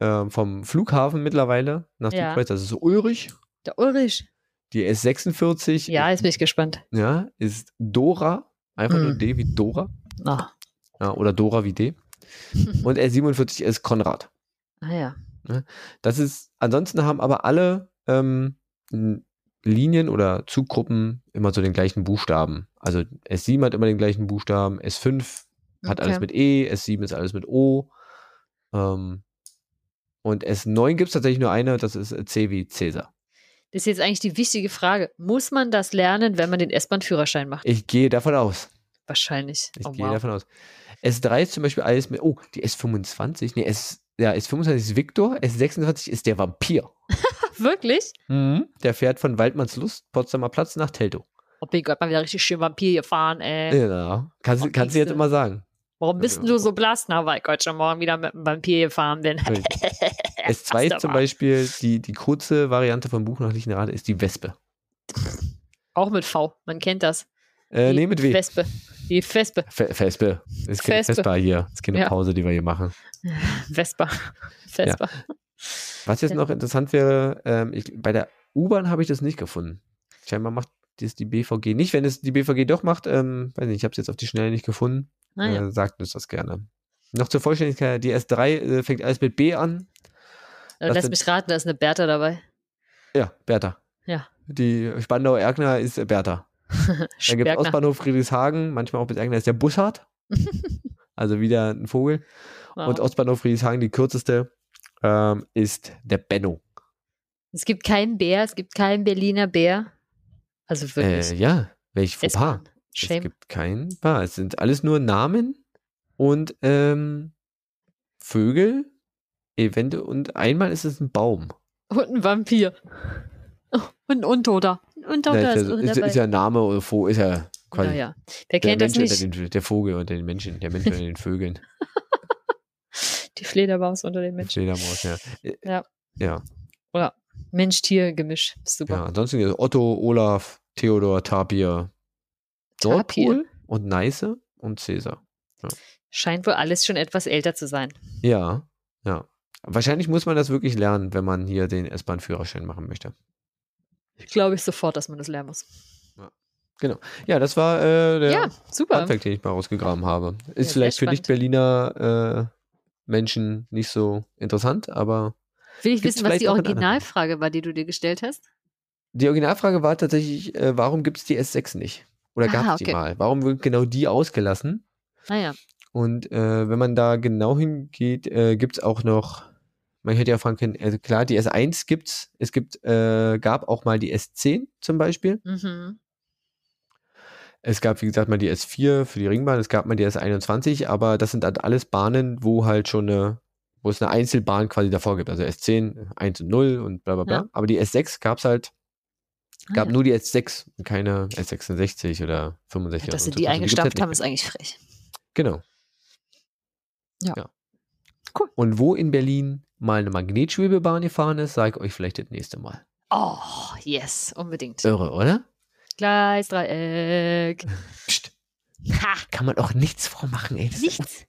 ähm, vom Flughafen mittlerweile nach Ja. Südkreuz, das ist Ulrich. Der Ulrich. Die S46 Ja, jetzt bin ich gespannt. ja, ist Dora, einfach nur Hm. D wie Dora. Ah. Ja, oder Dora wie D. <laughs> Und S47 ist Konrad. ah ja. Das ist, ansonsten haben aber alle ähm, Linien oder Zuggruppen immer so den gleichen Buchstaben. Also S7 hat immer den gleichen Buchstaben, S5 hat alles Okay. mit E, S7 ist alles mit O. Ähm, und S9 gibt es tatsächlich nur eine, das ist C wie Cäsar. Das ist jetzt eigentlich die wichtige Frage. Muss man das lernen, wenn man den S-Bahn-Führerschein macht? Ich gehe davon aus. Wahrscheinlich. Ich oh, gehe wow. davon aus. S3 ist zum Beispiel alles mit, oh, die S25, nee, S, ja, S25 ist Victor, S26 ist der Vampir. <laughs> Wirklich? Der fährt von Waldmannslust, Potsdamer Platz nach Teltow. Oh mein Gott, mal wieder richtig schön Vampir gefahren, ey. Ja, kannst, Oh, kannst du jetzt immer sagen. Warum bist denn du so blass? Na, weil ich heute schon morgen wieder mit einem Vampir gefahren bin. S2 Passt ist zum. Beispiel, die, die kurze Variante vom Buch nach Lichtenrade ist die Wespe. Auch mit V, man kennt das. Äh, Die nee, mit W. Wespe. Die Vespe. Fe- Vespe. Keine Vespe. Vespa hier. Das ist keine Ja. Pause, die wir hier machen. <laughs> Vespa. Vespa. Was jetzt Ja. noch interessant wäre, ähm, ich, bei der U-Bahn habe ich das nicht gefunden. Scheinbar macht das die BVG nicht. Wenn es die BVG doch macht, ähm, weiß nicht, ich habe es jetzt auf die Schnelle nicht gefunden. Naja. Äh, sagt uns das gerne. Noch zur Vollständigkeit, die S3 äh, fängt alles mit B an. Was Lass mich raten, da ist eine Bertha dabei. Ja, Bertha. Ja. Die Spandauer Erkner ist Bertha. Dann gibt es. Ostbahnhof Friedrichshagen, manchmal auch bis Erkner ist der Bussard. <laughs> also wieder ein Vogel. Wow. Und Ostbahnhof Friedrichshagen, die kürzeste, ähm, ist der Benno. Es gibt keinen Bär, es gibt keinen Berliner Bär. Also wirklich. Äh, ja, welch Fauxpas. Es gibt kein Paar. Es sind alles nur Namen und ähm, Vögel, Evente und einmal ist es ein Baum. Und ein Vampir. Oh, und ein Untoter. Ein Untoter Ja, ist, ist, ist, ist ja Name oder Vo- ist ja quasi Naja, der kennt das Mensch nicht? unter den, der Vogel unter den Menschen, der Mensch unter den <laughs> Vögeln. Die Fledermaus unter den Menschen. Fledermaus, ja. Ja. Ja, Oder Mensch-Tier-Gemisch. Super. ja. Ansonsten es Otto, Olaf, Theodor, Tapir. Nordpol und Neiße und Cäsar. Scheint wohl alles schon etwas älter zu sein. Ja, ja. Wahrscheinlich muss man das wirklich lernen, wenn man hier den S-Bahn-Führerschein machen möchte. Glaube ich sofort, dass man das lernen muss. Ja, das war äh, der Ja, super. Funfact, den ich mal rausgegraben habe. Ist Ja, vielleicht für. Nicht-Berliner äh, Menschen nicht so interessant, aber Will ich Gibt's wissen, was die Originalfrage war, die du dir gestellt hast? die Originalfrage war tatsächlich, äh, warum gibt es die S6 nicht? Oder gab es Ah, die okay. mal? Warum wird genau die ausgelassen? Naja, Und äh, wenn man da genau hingeht, äh, gibt es auch noch, man hätte ja fragen können, also klar, die S1 gibt's, es gibt, äh, gab auch mal die S10 zum Beispiel. mhm. Es gab, wie gesagt, mal die S4 für die Ringbahn, es gab mal die S21, aber das sind halt alles Bahnen, wo halt schon eine, wo es eine Einzelbahn quasi davor gibt. Also S10, 1 und 0 und bla bla bla. Ja. Aber die S6 gab es halt, Ah, gab ja. nur die S6 und keine S66 oder 65. dass sie so. die Also gibt's eingestampft halt haben, ist eigentlich frech. Genau. Ja. Cool. Und wo in Berlin mal eine Magnetschwebebahn gefahren ist, sage ich euch vielleicht das nächste Mal. Oh, yes, unbedingt. Irre, oder? Gleisdreieck. <laughs> Psst, Ha, kann man auch nichts vormachen, ey. Das, nichts.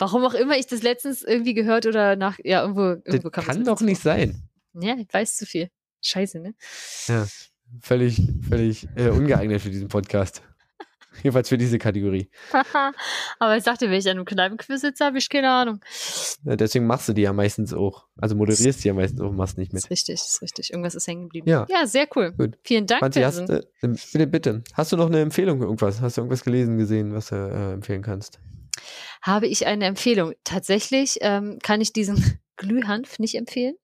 Warum auch immer ich das letztens irgendwie gehört oder nach, ja, irgendwo, das irgendwo kam kann das doch nicht sein. Ja, ich weiß zu viel. Scheiße, ne? Ja, völlig, völlig äh, ungeeignet für diesen Podcast. <laughs> Jedenfalls für diese Kategorie. <laughs> Aber ich sagte, wenn ich an einem Kneipenquiz sitze, habe ich keine Ahnung. Ja, deswegen machst du die ja meistens auch. Also moderierst die ja meistens auch und machst nicht mit. Ist richtig, ist richtig. Irgendwas ist hängen geblieben. Ja. Ja, sehr cool. Gut. Vielen Dank. Franzi, hast, äh, bitte, bitte. Hast du noch eine Empfehlung irgendwas? Hast du irgendwas gelesen, gesehen, was du äh, empfehlen kannst? Habe ich eine Empfehlung. Tatsächlich ähm, kann ich diesen <laughs> Glühhanf nicht empfehlen.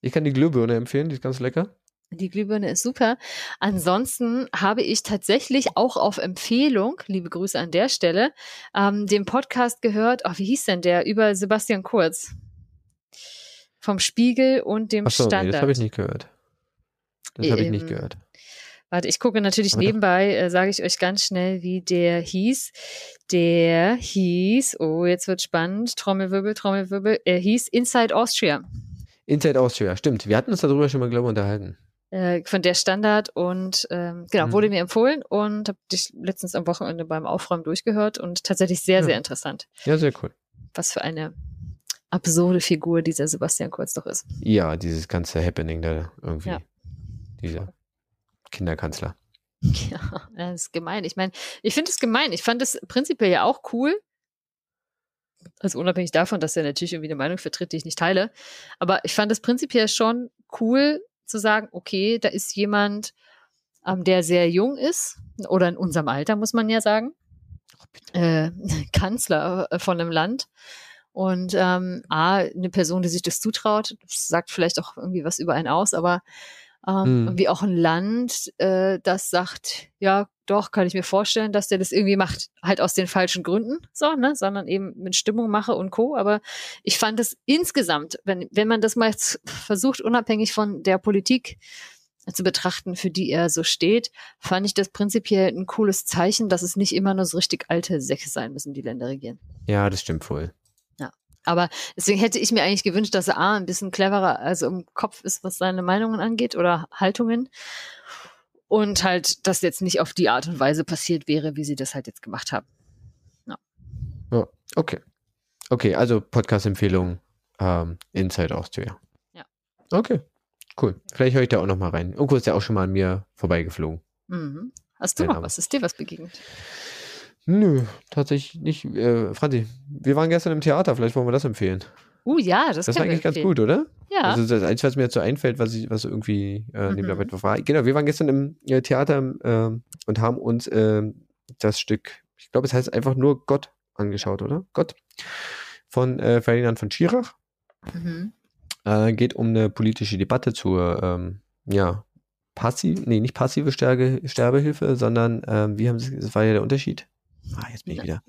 Ich kann die Glühbirne empfehlen, die ist ganz lecker. Die Glühbirne ist super. Ansonsten habe ich tatsächlich auch auf Empfehlung, liebe Grüße an der Stelle, ähm, den Podcast gehört. Oh, wie hieß denn der? Über Sebastian Kurz. Vom Spiegel und dem Achso, nee, Standard. das habe ich nicht gehört. Das habe ich nicht Ähm, gehört. Warte, ich gucke natürlich nebenbei, äh, sage ich euch ganz schnell, wie der hieß. Der hieß, oh, jetzt wird spannend, Trommelwirbel, Trommelwirbel, er hieß Inside Austria. Inside Austria, stimmt. Wir hatten uns darüber schon mal, glaube ich, unterhalten. Äh, von der Standard und ähm, genau, Mhm. wurde mir empfohlen und habe dich letztens am Wochenende beim Aufräumen durchgehört und tatsächlich sehr, Ja. sehr interessant, Ja, sehr cool. was für eine absurde Figur dieser Sebastian Kurz doch ist. Ja, dieses ganze Happening da irgendwie. Ja. Dieser Kinderkanzler. <laughs> Ja, das ist gemein. Ich meine, ich finde es gemein. Ich fand es prinzipiell ja auch cool. Also unabhängig davon, dass er natürlich irgendwie eine Meinung vertritt, die ich nicht teile. Aber ich fand es prinzipiell schon cool zu sagen, okay, da ist jemand, ähm, der sehr jung ist, oder in unserem Alter, muss man ja sagen, bitte. äh, <laughs> Kanzler äh, von einem Land. Und ähm, A, eine Person, die sich das zutraut, das sagt vielleicht auch irgendwie was über einen aus, aber ähm, Mhm. irgendwie auch ein Land, äh, das sagt, ja, doch, kann ich mir vorstellen, dass der das irgendwie macht. Halt aus den falschen Gründen, so, ne, sondern eben mit Stimmung mache und Co. Aber ich fand es insgesamt, wenn, wenn man das mal versucht, unabhängig von der Politik zu betrachten, für die er so steht, fand ich das prinzipiell ein cooles Zeichen, dass es nicht immer nur so richtig alte Säcke sein müssen, die Länder regieren. Ja, das stimmt wohl. Aber deswegen hätte ich mir eigentlich gewünscht, dass er A, ein bisschen cleverer, also im Kopf ist, was seine Meinungen angeht oder Haltungen. Und halt, dass jetzt nicht auf die Art und Weise passiert wäre, wie sie das halt jetzt gemacht haben. Ja, okay. Okay, also Podcast-Empfehlung ähm, Inside Austria. Ja. Okay, cool. Vielleicht höre ich da auch noch mal rein. Irgendwo ist ja auch schon mal an mir vorbeigeflogen. Mhm. Hast du noch was? Ist dir was begegnet? Nö, tatsächlich nicht. Äh, Franzi, wir waren gestern im Theater, vielleicht wollen wir das empfehlen. Uh, ja, das, Das wir eigentlich ganz gut, oder? Ja. Also das Einzige, was mir jetzt so einfällt, was ich, was irgendwie äh, neben der Mhm. Arbeit war. Genau, wir waren gestern im äh, Theater ähm, und haben uns ähm, das Stück, ich glaube, es heißt einfach nur Gott angeschaut, oder? Gott. Von äh, Ferdinand von Schirach. mhm. Äh, geht um eine politische Debatte zur, ähm, ja, passiv, nee, nicht passive Sterbe, Sterbehilfe, sondern, ähm, wie haben sie, das war ja der Unterschied. Ah, jetzt bin ich wieder.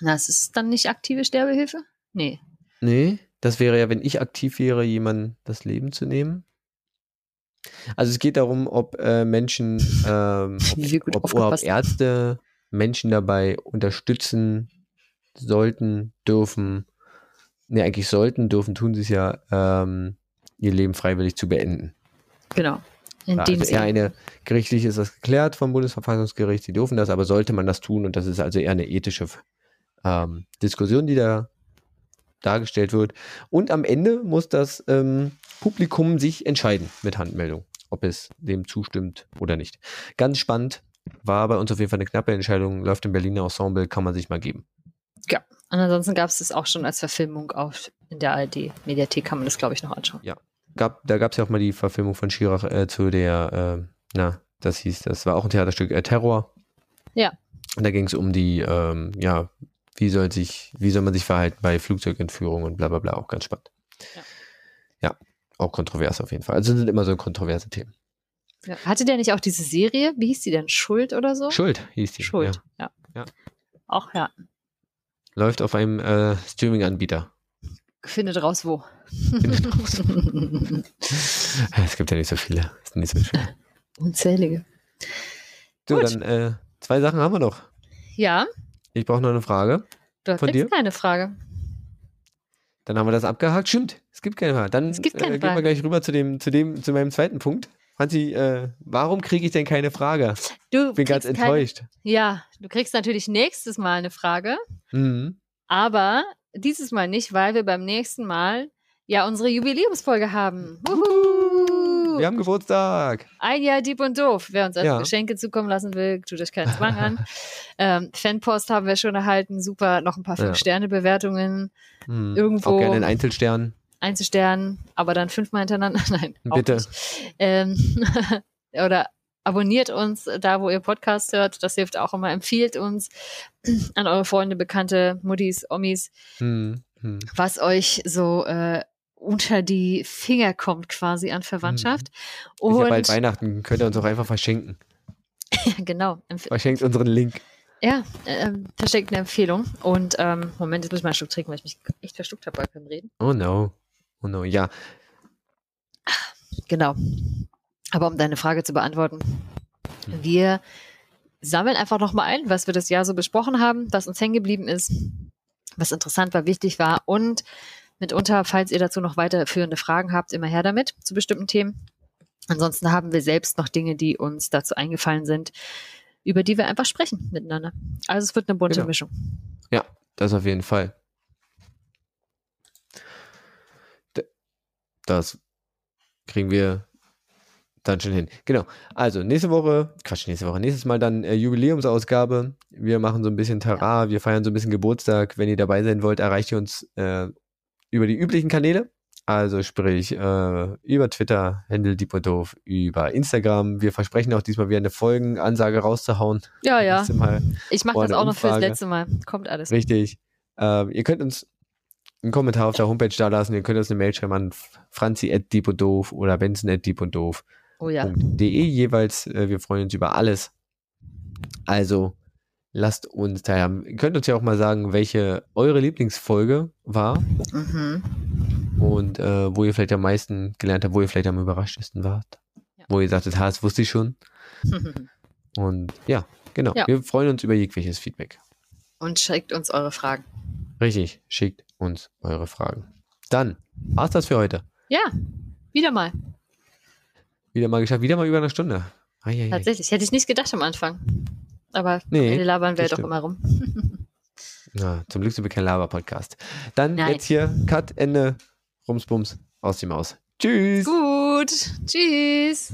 Na, ist dann nicht aktive Sterbehilfe? Nee. Nee, das wäre ja, wenn ich aktiv wäre, jemandem das Leben zu nehmen. Also es geht darum, ob äh, Menschen, <laughs> ähm, ob, ob, ob. Ärzte Menschen dabei unterstützen sollten, dürfen, nee, eigentlich sollten, dürfen, tun sie es ja, ähm, ihr Leben freiwillig zu beenden. Genau. In Ja, also eher Sinne. eine, gerichtlich ist das geklärt vom Bundesverfassungsgericht, sie dürfen das, aber sollte man das tun und das ist also eher eine ethische ähm, Diskussion, die da dargestellt wird. Und am Ende muss das ähm, Publikum sich entscheiden mit Handmeldung, ob es dem zustimmt oder nicht. Ganz spannend, war bei uns auf jeden Fall eine knappe Entscheidung, läuft im Berliner Ensemble, kann man sich mal geben. Und ansonsten gab es das auch schon als Verfilmung auf in der ARD-Mediathek, kann man das, glaube ich, noch anschauen. Gab, da gab es ja auch mal die Verfilmung von Schirach äh, zu der, äh, na, das hieß, das war auch ein Theaterstück, äh, Terror. Ja. Und da ging es um die, ähm, ja, wie soll sich, wie soll man sich verhalten bei Flugzeugentführung und bla bla bla, auch ganz spannend. Ja. Ja, auch kontrovers auf jeden Fall. Also sind immer so kontroverse Themen. Ja. Hatte der nicht auch diese Serie? Wie hieß die denn? Schuld oder so? Schuld hieß die. Schuld, ja. Ja. Auch ja. Läuft auf einem äh, Streaming-Anbieter. Findet raus, wo. Findet raus. <laughs> Es gibt ja nicht so viele. Ist nicht so schwer. <laughs> Unzählige. So, Gut. dann äh, zwei Sachen haben wir noch. Ja, Ich brauche noch eine Frage. du Von kriegst dir? keine Frage. Dann haben wir das abgehakt. Stimmt, es gibt keine Frage. Dann Es gibt keine äh, gehen wir Frage. gleich rüber zu dem, zu dem, zu meinem zweiten Punkt. Franzi, äh, warum kriege ich denn keine Frage? Du Ich bin ganz kriegst keine- enttäuscht. Ja, du kriegst natürlich nächstes Mal eine Frage, Mhm. aber dieses Mal nicht, weil wir beim nächsten Mal ja unsere Jubiläumsfolge haben. Wuhu! Wir haben Geburtstag. Ein Jahr Dieb und Doof. Wer uns also Ja. Geschenke zukommen lassen will, tut euch keinen Zwang an. <laughs> ähm, Fanpost haben wir schon erhalten. Super. Noch ein paar Ja. Fünf-Sterne-Bewertungen Mhm. Irgendwo- Auch gerne in Einzelsternen. einzustellen, aber dann fünfmal hintereinander. <laughs> Nein, Bitte. Ähm, <laughs> oder abonniert uns da, wo ihr Podcast hört. Das hilft auch immer. Empfiehlt uns <clears throat> an eure Freunde, Bekannte, Muttis, Omis, Hm, hm. was euch so äh, unter die Finger kommt quasi an Verwandtschaft. Ist Und ja bald Weihnachten, könnt ihr uns auch einfach verschenken. <laughs> genau, Verschenkt unseren Link. ja, ähm, verschenkt eine Empfehlung. Und ähm, Moment, jetzt muss ich mal einen Schluck trinken, weil ich mich echt verschluckt habe beim Reden. Oh no. Oh no. Ja, Genau. Aber um deine Frage zu beantworten, wir sammeln einfach nochmal ein, was wir das Jahr so besprochen haben, was uns hängen geblieben ist, was interessant war, wichtig war und mitunter, falls ihr dazu noch weiterführende Fragen habt, immer her damit zu bestimmten Themen. Ansonsten haben wir selbst noch Dinge, die uns dazu eingefallen sind, über die wir einfach sprechen miteinander. Also es wird eine bunte Genau. Mischung. das auf jeden Fall. Das kriegen wir dann schon hin. Genau. Also nächste Woche, Quatsch, nächste Woche, nächstes Mal dann äh, Jubiläumsausgabe. Wir machen so ein bisschen Tara, wir feiern so ein bisschen Geburtstag. Wenn ihr dabei sein wollt, erreicht ihr uns äh, über die üblichen Kanäle. Also sprich äh, über Twitter, Händel Diep und Doof, über Instagram. Wir versprechen auch diesmal wieder eine Folgenansage rauszuhauen. Ja, <laughs> ja. Ich mache das auch noch fürs letzte Mal. Kommt alles. Richtig. Ähm, ihr könnt uns einen Kommentar auf der Homepage da lassen. Ihr könnt uns eine Mail schreiben an franzi.diepundoof oder benson.diepundoof.de Oh ja. jeweils. Äh, wir freuen uns über alles. Also lasst uns teilhaben. Ihr könnt uns ja auch mal sagen, welche eure Lieblingsfolge war Mhm. und äh, wo ihr vielleicht am meisten gelernt habt, wo ihr vielleicht am überraschtesten wart. Ja. Wo ihr sagtet, ha, das wusste ich schon. <laughs> Und ja, genau. Ja. Wir freuen uns über jegliches Feedback. Und schickt uns eure Fragen. Richtig, schickt uns eure Fragen. Dann war's das für heute. Ja, wieder mal. Wieder mal geschafft, wieder mal über eine Stunde. Eieiei. Tatsächlich. Hätte ich nicht gedacht am Anfang. Aber Nee, labern wir doch immer rum. <laughs> Ja, zum Glück sind wir kein Laber-Podcast. Dann Nein. jetzt hier, Cut, Ende, Rumsbums, aus die Maus. Tschüss. Gut. Tschüss.